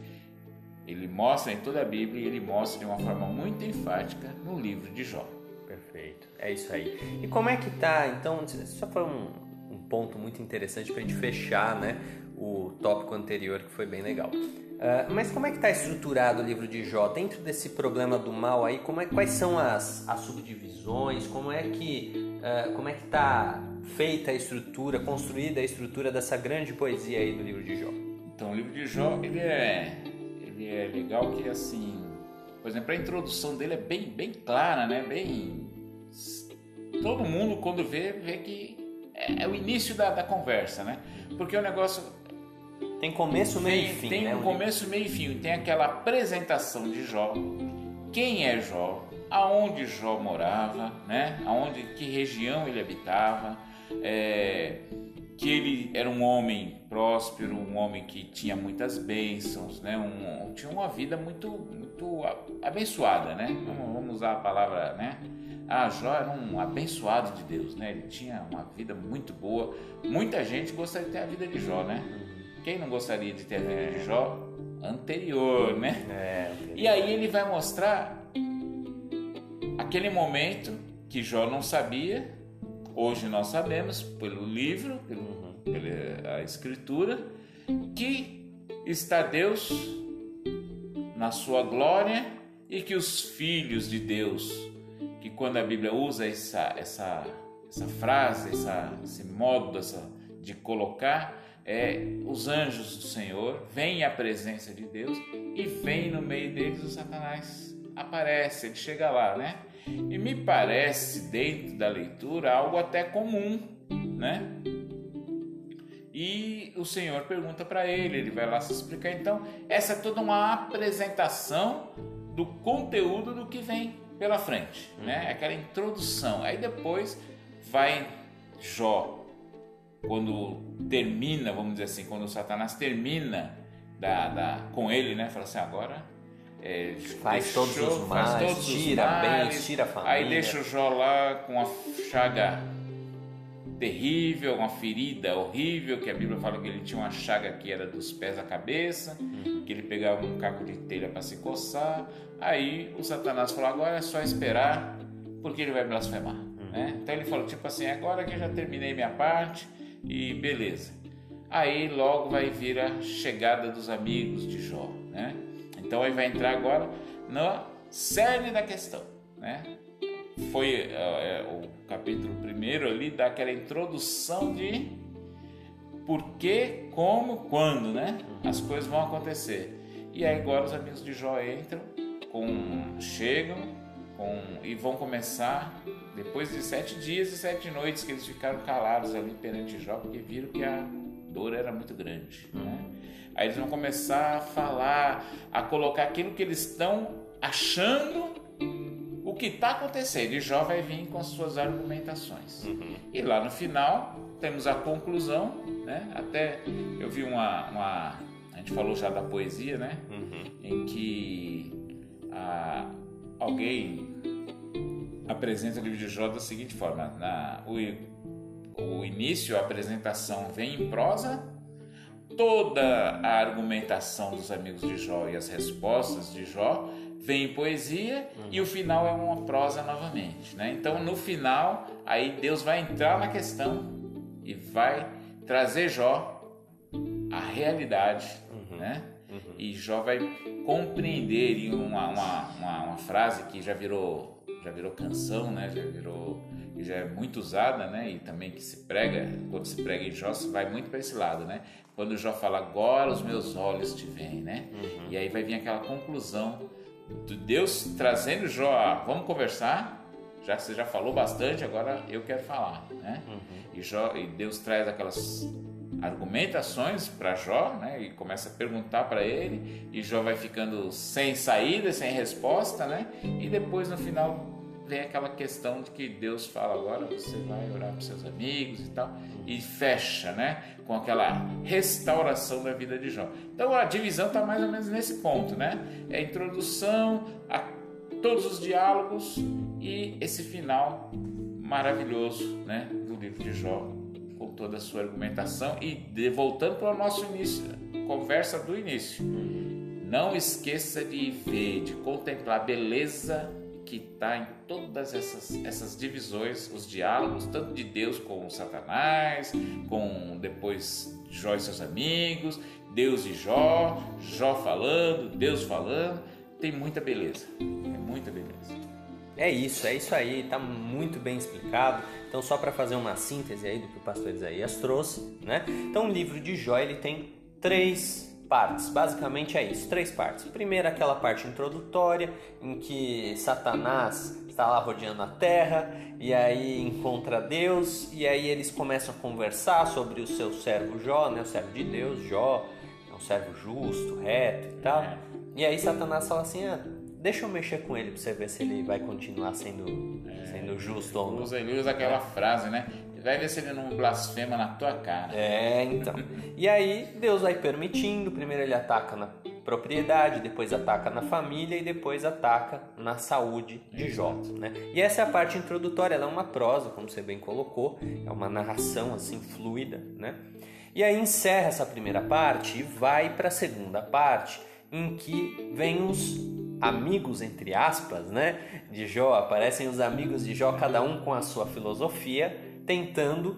Ele mostra em toda a Bíblia e ele mostra de uma forma muito enfática no livro de Jó. Perfeito, é isso aí. E como é que tá? Então, só foi um ponto muito interessante para a gente fechar, né? O tópico anterior que foi bem legal. Ah, mas como é que está estruturado o livro de Jó dentro desse problema do mal aí? Como é, quais são as, as subdivisões? Como é que ah, como é que está feita a estrutura, construída a estrutura dessa grande poesia aí do livro de Jó? Então, o livro de Jó, ele é, ele é legal que, assim, por exemplo, a introdução dele é bem, bem clara, né? Bem... Todo mundo, quando vê, vê que é, é o início da, da conversa, né? Porque o negócio tem começo, meio e fim. Tem né? um começo, meio e fim. Tem aquela apresentação de Jó. Quem é Jó? Aonde Jó morava, né? Aonde, que região ele habitava? É, que ele era um homem próspero, um homem que tinha muitas bênçãos, né? Um, tinha uma vida muito, muito abençoada, né? Vamos, vamos usar a palavra, né? Ah, Jó era um abençoado de Deus, né? Ele tinha uma vida muito boa. Muita gente gostaria de ter a vida de Jó, né? Quem não gostaria de ter a vida de Jó anterior, né? É, e aí ele vai mostrar aquele momento que Jó não sabia, hoje nós sabemos pelo livro, pelo, uhum. pela escritura, que está Deus na sua glória e que os filhos de Deus, que quando a Bíblia usa essa, essa, essa frase, essa, esse modo essa, de colocar, é, os anjos do Senhor vêm à presença de Deus e vem no meio deles o Satanás. Aparece, ele chega lá, né? E me parece, dentro da leitura, algo até comum, né? E o Senhor pergunta para ele, ele vai lá se explicar. Então, essa é toda uma apresentação do conteúdo do que vem pela frente, né? Uhum. Aquela introdução. Aí depois vai Jó quando termina, vamos dizer assim, quando o Satanás termina da, da, com ele, né? Fala assim, agora é, faz, deixou, todos os males, faz todos tira os males, bens, tira a família. Aí deixa o Jó lá com a chaga terrível, uma ferida horrível, que a Bíblia fala que ele tinha uma chaga que era dos pés à cabeça, uhum. que ele pegava um caco de telha para se coçar. Aí o Satanás falou: agora é só esperar, porque ele vai blasfemar. Uhum. Né? Então ele falou: tipo assim, agora que eu já terminei minha parte, e beleza. Aí logo vai vir a chegada dos amigos de Jó, né? Então aí vai entrar agora na cerne da questão, né? Foi uh, o capítulo primeiro ali daquela introdução de por que, como, quando, né? As coisas vão acontecer. E aí agora os amigos de Jó entram, com, chegam com, e vão começar depois de sete dias e sete noites que eles ficaram calados ali perante Jó, porque viram que a dor era muito grande. Né? Aí eles vão começar a falar, a colocar aquilo que eles estão achando que está acontecendo. E Jó vai vir com as suas argumentações. Uhum. E lá no final temos a conclusão, né? Até eu vi uma, uma a gente falou já da poesia, né? Uhum. Em que a, alguém apresenta o livro de Jó da seguinte forma: na, o, o início, a apresentação vem em prosa, toda a argumentação dos amigos de Jó e as respostas de Jó vem em poesia e o final é uma prosa novamente, né? Então no final aí Deus vai entrar na questão e vai trazer Jó a realidade, uhum. né? Uhum. E Jó vai compreender em uma, uma, uma, uma frase que já virou já virou canção, né? Já virou e já é muito usada, né? E também que se prega, quando se prega em Jó, se vai muito para esse lado, né? Quando Jó fala agora os meus olhos te veem, né? Uhum. E aí vai vir aquela conclusão Deus trazendo Jó, vamos conversar, já que você já falou bastante, agora eu quero falar, né? Uhum. E, Jó, e Deus traz aquelas argumentações para Jó, né? E começa a perguntar para ele, e Jó vai ficando sem saída, sem resposta, né? E depois no final vem aquela questão de que Deus fala agora você vai orar para seus amigos e tal e fecha, né, com aquela restauração da vida de Jó. Então a divisão está mais ou menos nesse ponto, né? É a introdução a todos os diálogos e esse final maravilhoso, né, do livro de Jó com toda a sua argumentação e de, voltando para o nosso início, conversa do início. Não esqueça de ver, de contemplar a beleza que está em todas essas, essas divisões, os diálogos, tanto de Deus com Satanás, com depois Jó e seus amigos, Deus e Jó, Jó falando, Deus falando, tem muita beleza, é muita beleza. É isso, é isso aí, está muito bem explicado. Então, só para fazer uma síntese aí do que o pastor Isaías trouxe, né? Então, o livro de Jó ele tem três partes. Basicamente é isso, três partes. Primeiro, aquela parte introdutória em que Satanás está lá rodeando a terra e aí encontra Deus e aí eles começam a conversar sobre o seu servo Jó, né? O servo de Deus, Jó, é um servo justo, reto e tal. E aí Satanás fala assim: ah, deixa eu mexer com ele para você ver se ele vai continuar sendo, sendo justo ou não. Usa, ele usa aquela frase, né? Vai ver se ele não blasfema na tua cara. É, então. E aí Deus vai permitindo. Primeiro ele ataca na propriedade, depois ataca na família e depois ataca na saúde de Jó. Né? E essa é a parte introdutória. Ela é uma prosa, como você bem colocou. É uma narração assim fluida, né? E aí encerra essa primeira parte e vai para a segunda parte, em que vem os amigos entre aspas, né, de Jó, aparecem os amigos de Jó, cada um com a sua filosofia, tentando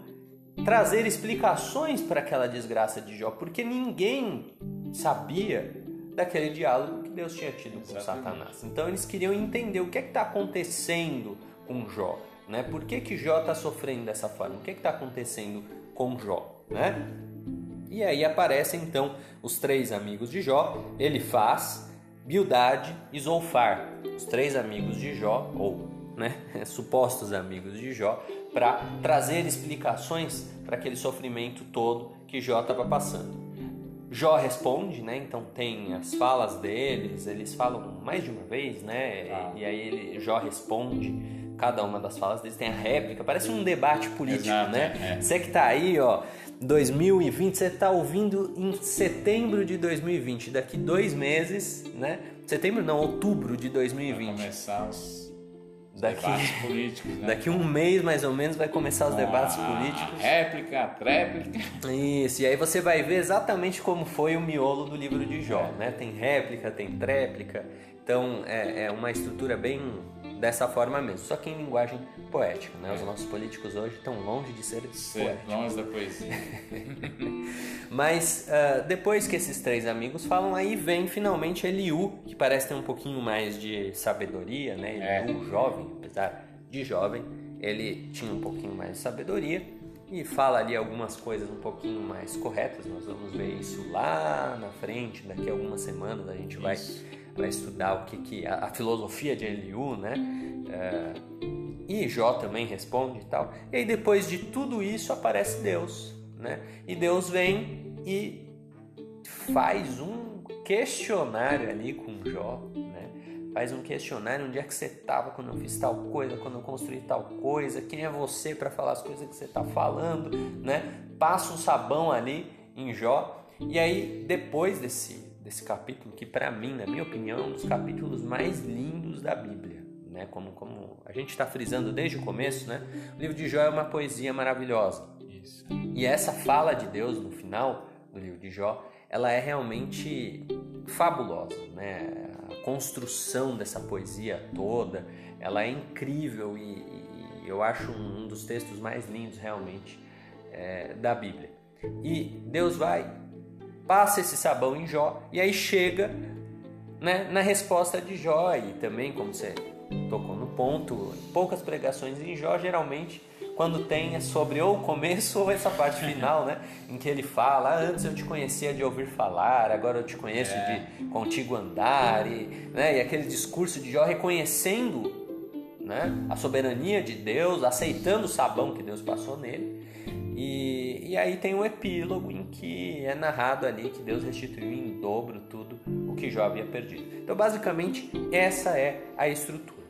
trazer explicações para aquela desgraça de Jó, porque ninguém sabia daquele diálogo que Deus tinha tido com Exatamente. Satanás. Então eles queriam entender o que é está acontecendo com Jó, né? Por que, que Jó está sofrendo dessa forma? O que é está acontecendo com Jó, né? E aí aparecem então os três amigos de Jó. Ele faz Bildade e Zolfar, os três amigos de Jó, ou né, supostos amigos de Jó, para trazer explicações para aquele sofrimento todo que Jó estava passando. Jó responde, né? Então tem as falas deles, eles falam mais de uma vez, né? Ah. E aí ele, Jó responde cada uma das falas deles, tem a réplica, parece um debate político, Exato, né? É. Você que tá aí, ó, 2020, você tá ouvindo em setembro de 2020, daqui dois meses, né? Setembro não, outubro de 2020. Vai começar os Daqui, debates políticos. Né? Daqui um mês mais ou menos vai começar os ah, debates políticos. Réplica, tréplica. Isso, e aí você vai ver exatamente como foi o miolo do livro de Jó. Né? Tem réplica, tem tréplica. Então é, é uma estrutura bem dessa forma mesmo, só que em linguagem poética. Né? Os nossos políticos hoje estão longe de ser poéticos. Longe da poesia. Mas uh, depois que esses três amigos falam, aí vem finalmente Eliú, que parece ter um pouquinho mais de sabedoria, né? Eliú, é. jovem, apesar de jovem, ele tinha um pouquinho mais de sabedoria e fala ali algumas coisas um pouquinho mais corretas. Nós vamos ver isso lá na frente, daqui a algumas semanas a gente vai vai estudar o que, que a, a filosofia de Eliú, né? É, e Jó também responde e tal. E aí depois de tudo isso aparece Deus, né? E Deus vem e faz um questionário ali com Jó, né? Faz um questionário onde é que você estava quando eu fiz tal coisa, quando eu construí tal coisa, quem é você para falar as coisas que você está falando, né? Passa um sabão ali em Jó. E aí depois desse desse capítulo, que para mim, na minha opinião, é um dos capítulos mais lindos da Bíblia. Né? Como, como a gente está frisando desde o começo, né? o livro de Jó é uma poesia maravilhosa. Isso. E essa fala de Deus no final do livro de Jó, ela é realmente fabulosa. Né? A construção dessa poesia toda, ela é incrível e, e eu acho um dos textos mais lindos realmente é, da Bíblia. E Deus vai passa esse sabão em Jó e aí chega né, na resposta de Jó e também como você tocou no ponto, poucas pregações em Jó geralmente quando tem é sobre ou o começo ou essa parte final, né? Em que ele fala, ah, antes eu te conhecia de ouvir falar, agora eu te conheço é. de contigo andar, e, né? e aquele discurso de Jó reconhecendo né? a soberania de Deus, aceitando o sabão que Deus passou nele. E, e aí tem o epílogo em que é narrado ali que Deus restituiu em dobro tudo o que Jó havia perdido. Então, basicamente, essa é a estrutura.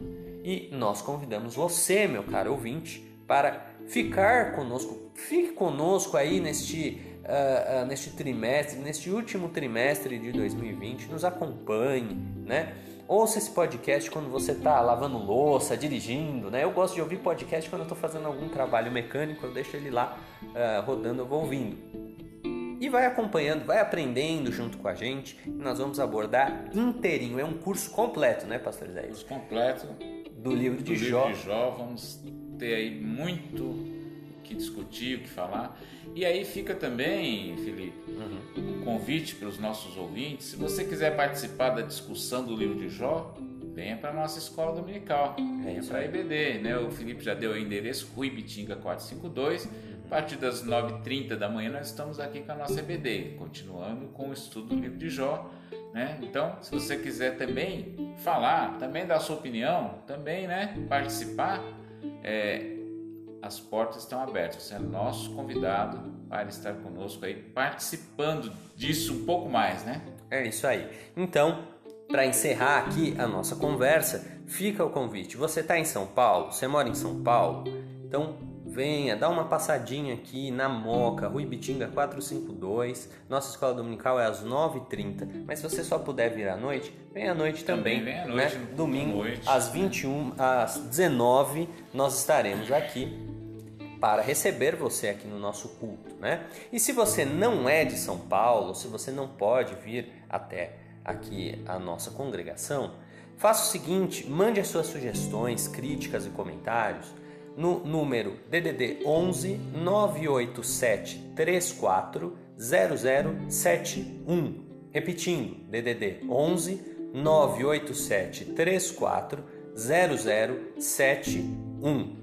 E nós convidamos você, meu caro ouvinte, para ficar conosco. Fique conosco aí neste, uh, uh, neste trimestre, neste último trimestre de 2020. Nos acompanhe, né? Ouça esse podcast quando você está lavando louça, dirigindo, né? Eu gosto de ouvir podcast quando eu estou fazendo algum trabalho mecânico, eu deixo ele lá uh, rodando, eu vou ouvindo. E vai acompanhando, vai aprendendo junto com a gente. Nós vamos abordar inteirinho. É um curso completo, né, Pastor Isaías? Curso completo. Do livro de do Jó. Livro de Jó. Vamos ter aí muito que discutir, o que falar. E aí fica também, Felipe, uhum. um convite para os nossos ouvintes. Se você quiser participar da discussão do livro de Jó, venha para a nossa escola dominical, venha para a IBD. Né? O Felipe já deu o endereço, Rui Bitinga 452. A partir das 9h30 da manhã nós estamos aqui com a nossa EBD, continuando com o estudo do livro de Jó. Né? Então, se você quiser também falar, também dar sua opinião, também né, participar, é, as portas estão abertas. Você é nosso convidado para estar conosco aí, participando disso um pouco mais, né? É isso aí. Então, para encerrar aqui a nossa conversa, fica o convite. Você está em São Paulo? Você mora em São Paulo? Então venha, dá uma passadinha aqui na Moca, Rui Bitinga 452. Nossa escola dominical é às 9h30. Mas se você só puder vir à noite, vem à noite também. também vem à noite, né? Domingo, noite. às 21 às 19 nós estaremos aqui para receber você aqui no nosso culto, né? E se você não é de São Paulo, se você não pode vir até aqui a nossa congregação, faça o seguinte, mande as suas sugestões, críticas e comentários no número DDD 11 987 34 0071. Repetindo, DDD 11 987 34 0071.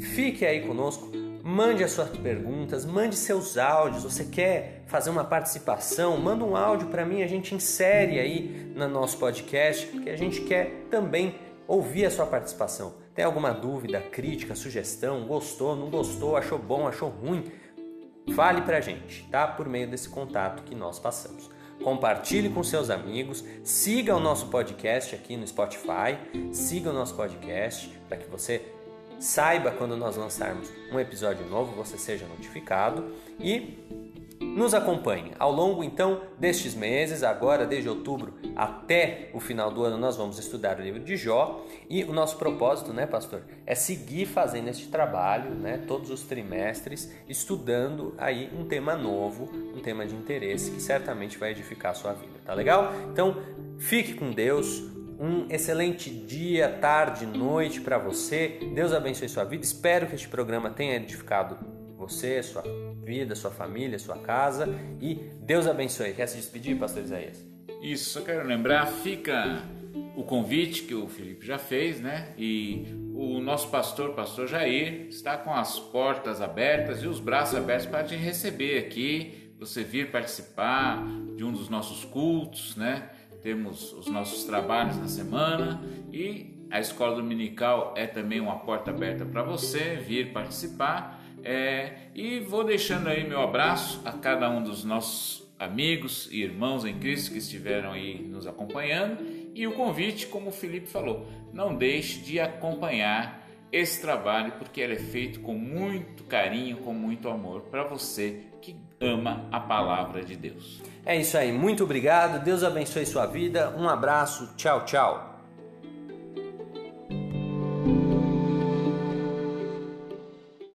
Fique aí conosco, mande as suas perguntas, mande seus áudios. Você quer fazer uma participação? Manda um áudio para mim, a gente insere aí no nosso podcast, porque a gente quer também ouvir a sua participação. Tem alguma dúvida, crítica, sugestão? Gostou, não gostou, achou bom, achou ruim? Fale pra gente, tá? Por meio desse contato que nós passamos. Compartilhe com seus amigos, siga o nosso podcast aqui no Spotify, siga o nosso podcast para que você saiba quando nós lançarmos um episódio novo, você seja notificado e nos acompanhe. Ao longo então destes meses, agora desde outubro até o final do ano, nós vamos estudar o livro de Jó e o nosso propósito, né, pastor, é seguir fazendo este trabalho, né, todos os trimestres, estudando aí um tema novo, um tema de interesse que certamente vai edificar a sua vida, tá legal? Então, fique com Deus. Um excelente dia, tarde, noite para você. Deus abençoe sua vida. Espero que este programa tenha edificado você, sua vida, sua família, sua casa e Deus abençoe. Quer se despedir, pastor Isaías? Isso, só quero lembrar, fica o convite que o Felipe já fez, né? E o nosso pastor, pastor Jair, está com as portas abertas e os braços abertos para te receber aqui, você vir participar de um dos nossos cultos, né? Temos os nossos trabalhos na semana e a escola dominical é também uma porta aberta para você vir participar é, e vou deixando aí meu abraço a cada um dos nossos amigos e irmãos em Cristo que estiveram aí nos acompanhando e o convite, como o Felipe falou, não deixe de acompanhar esse trabalho porque ele é feito com muito carinho, com muito amor para você que ama a palavra de Deus. É isso aí, muito obrigado, Deus abençoe sua vida, um abraço, tchau, tchau.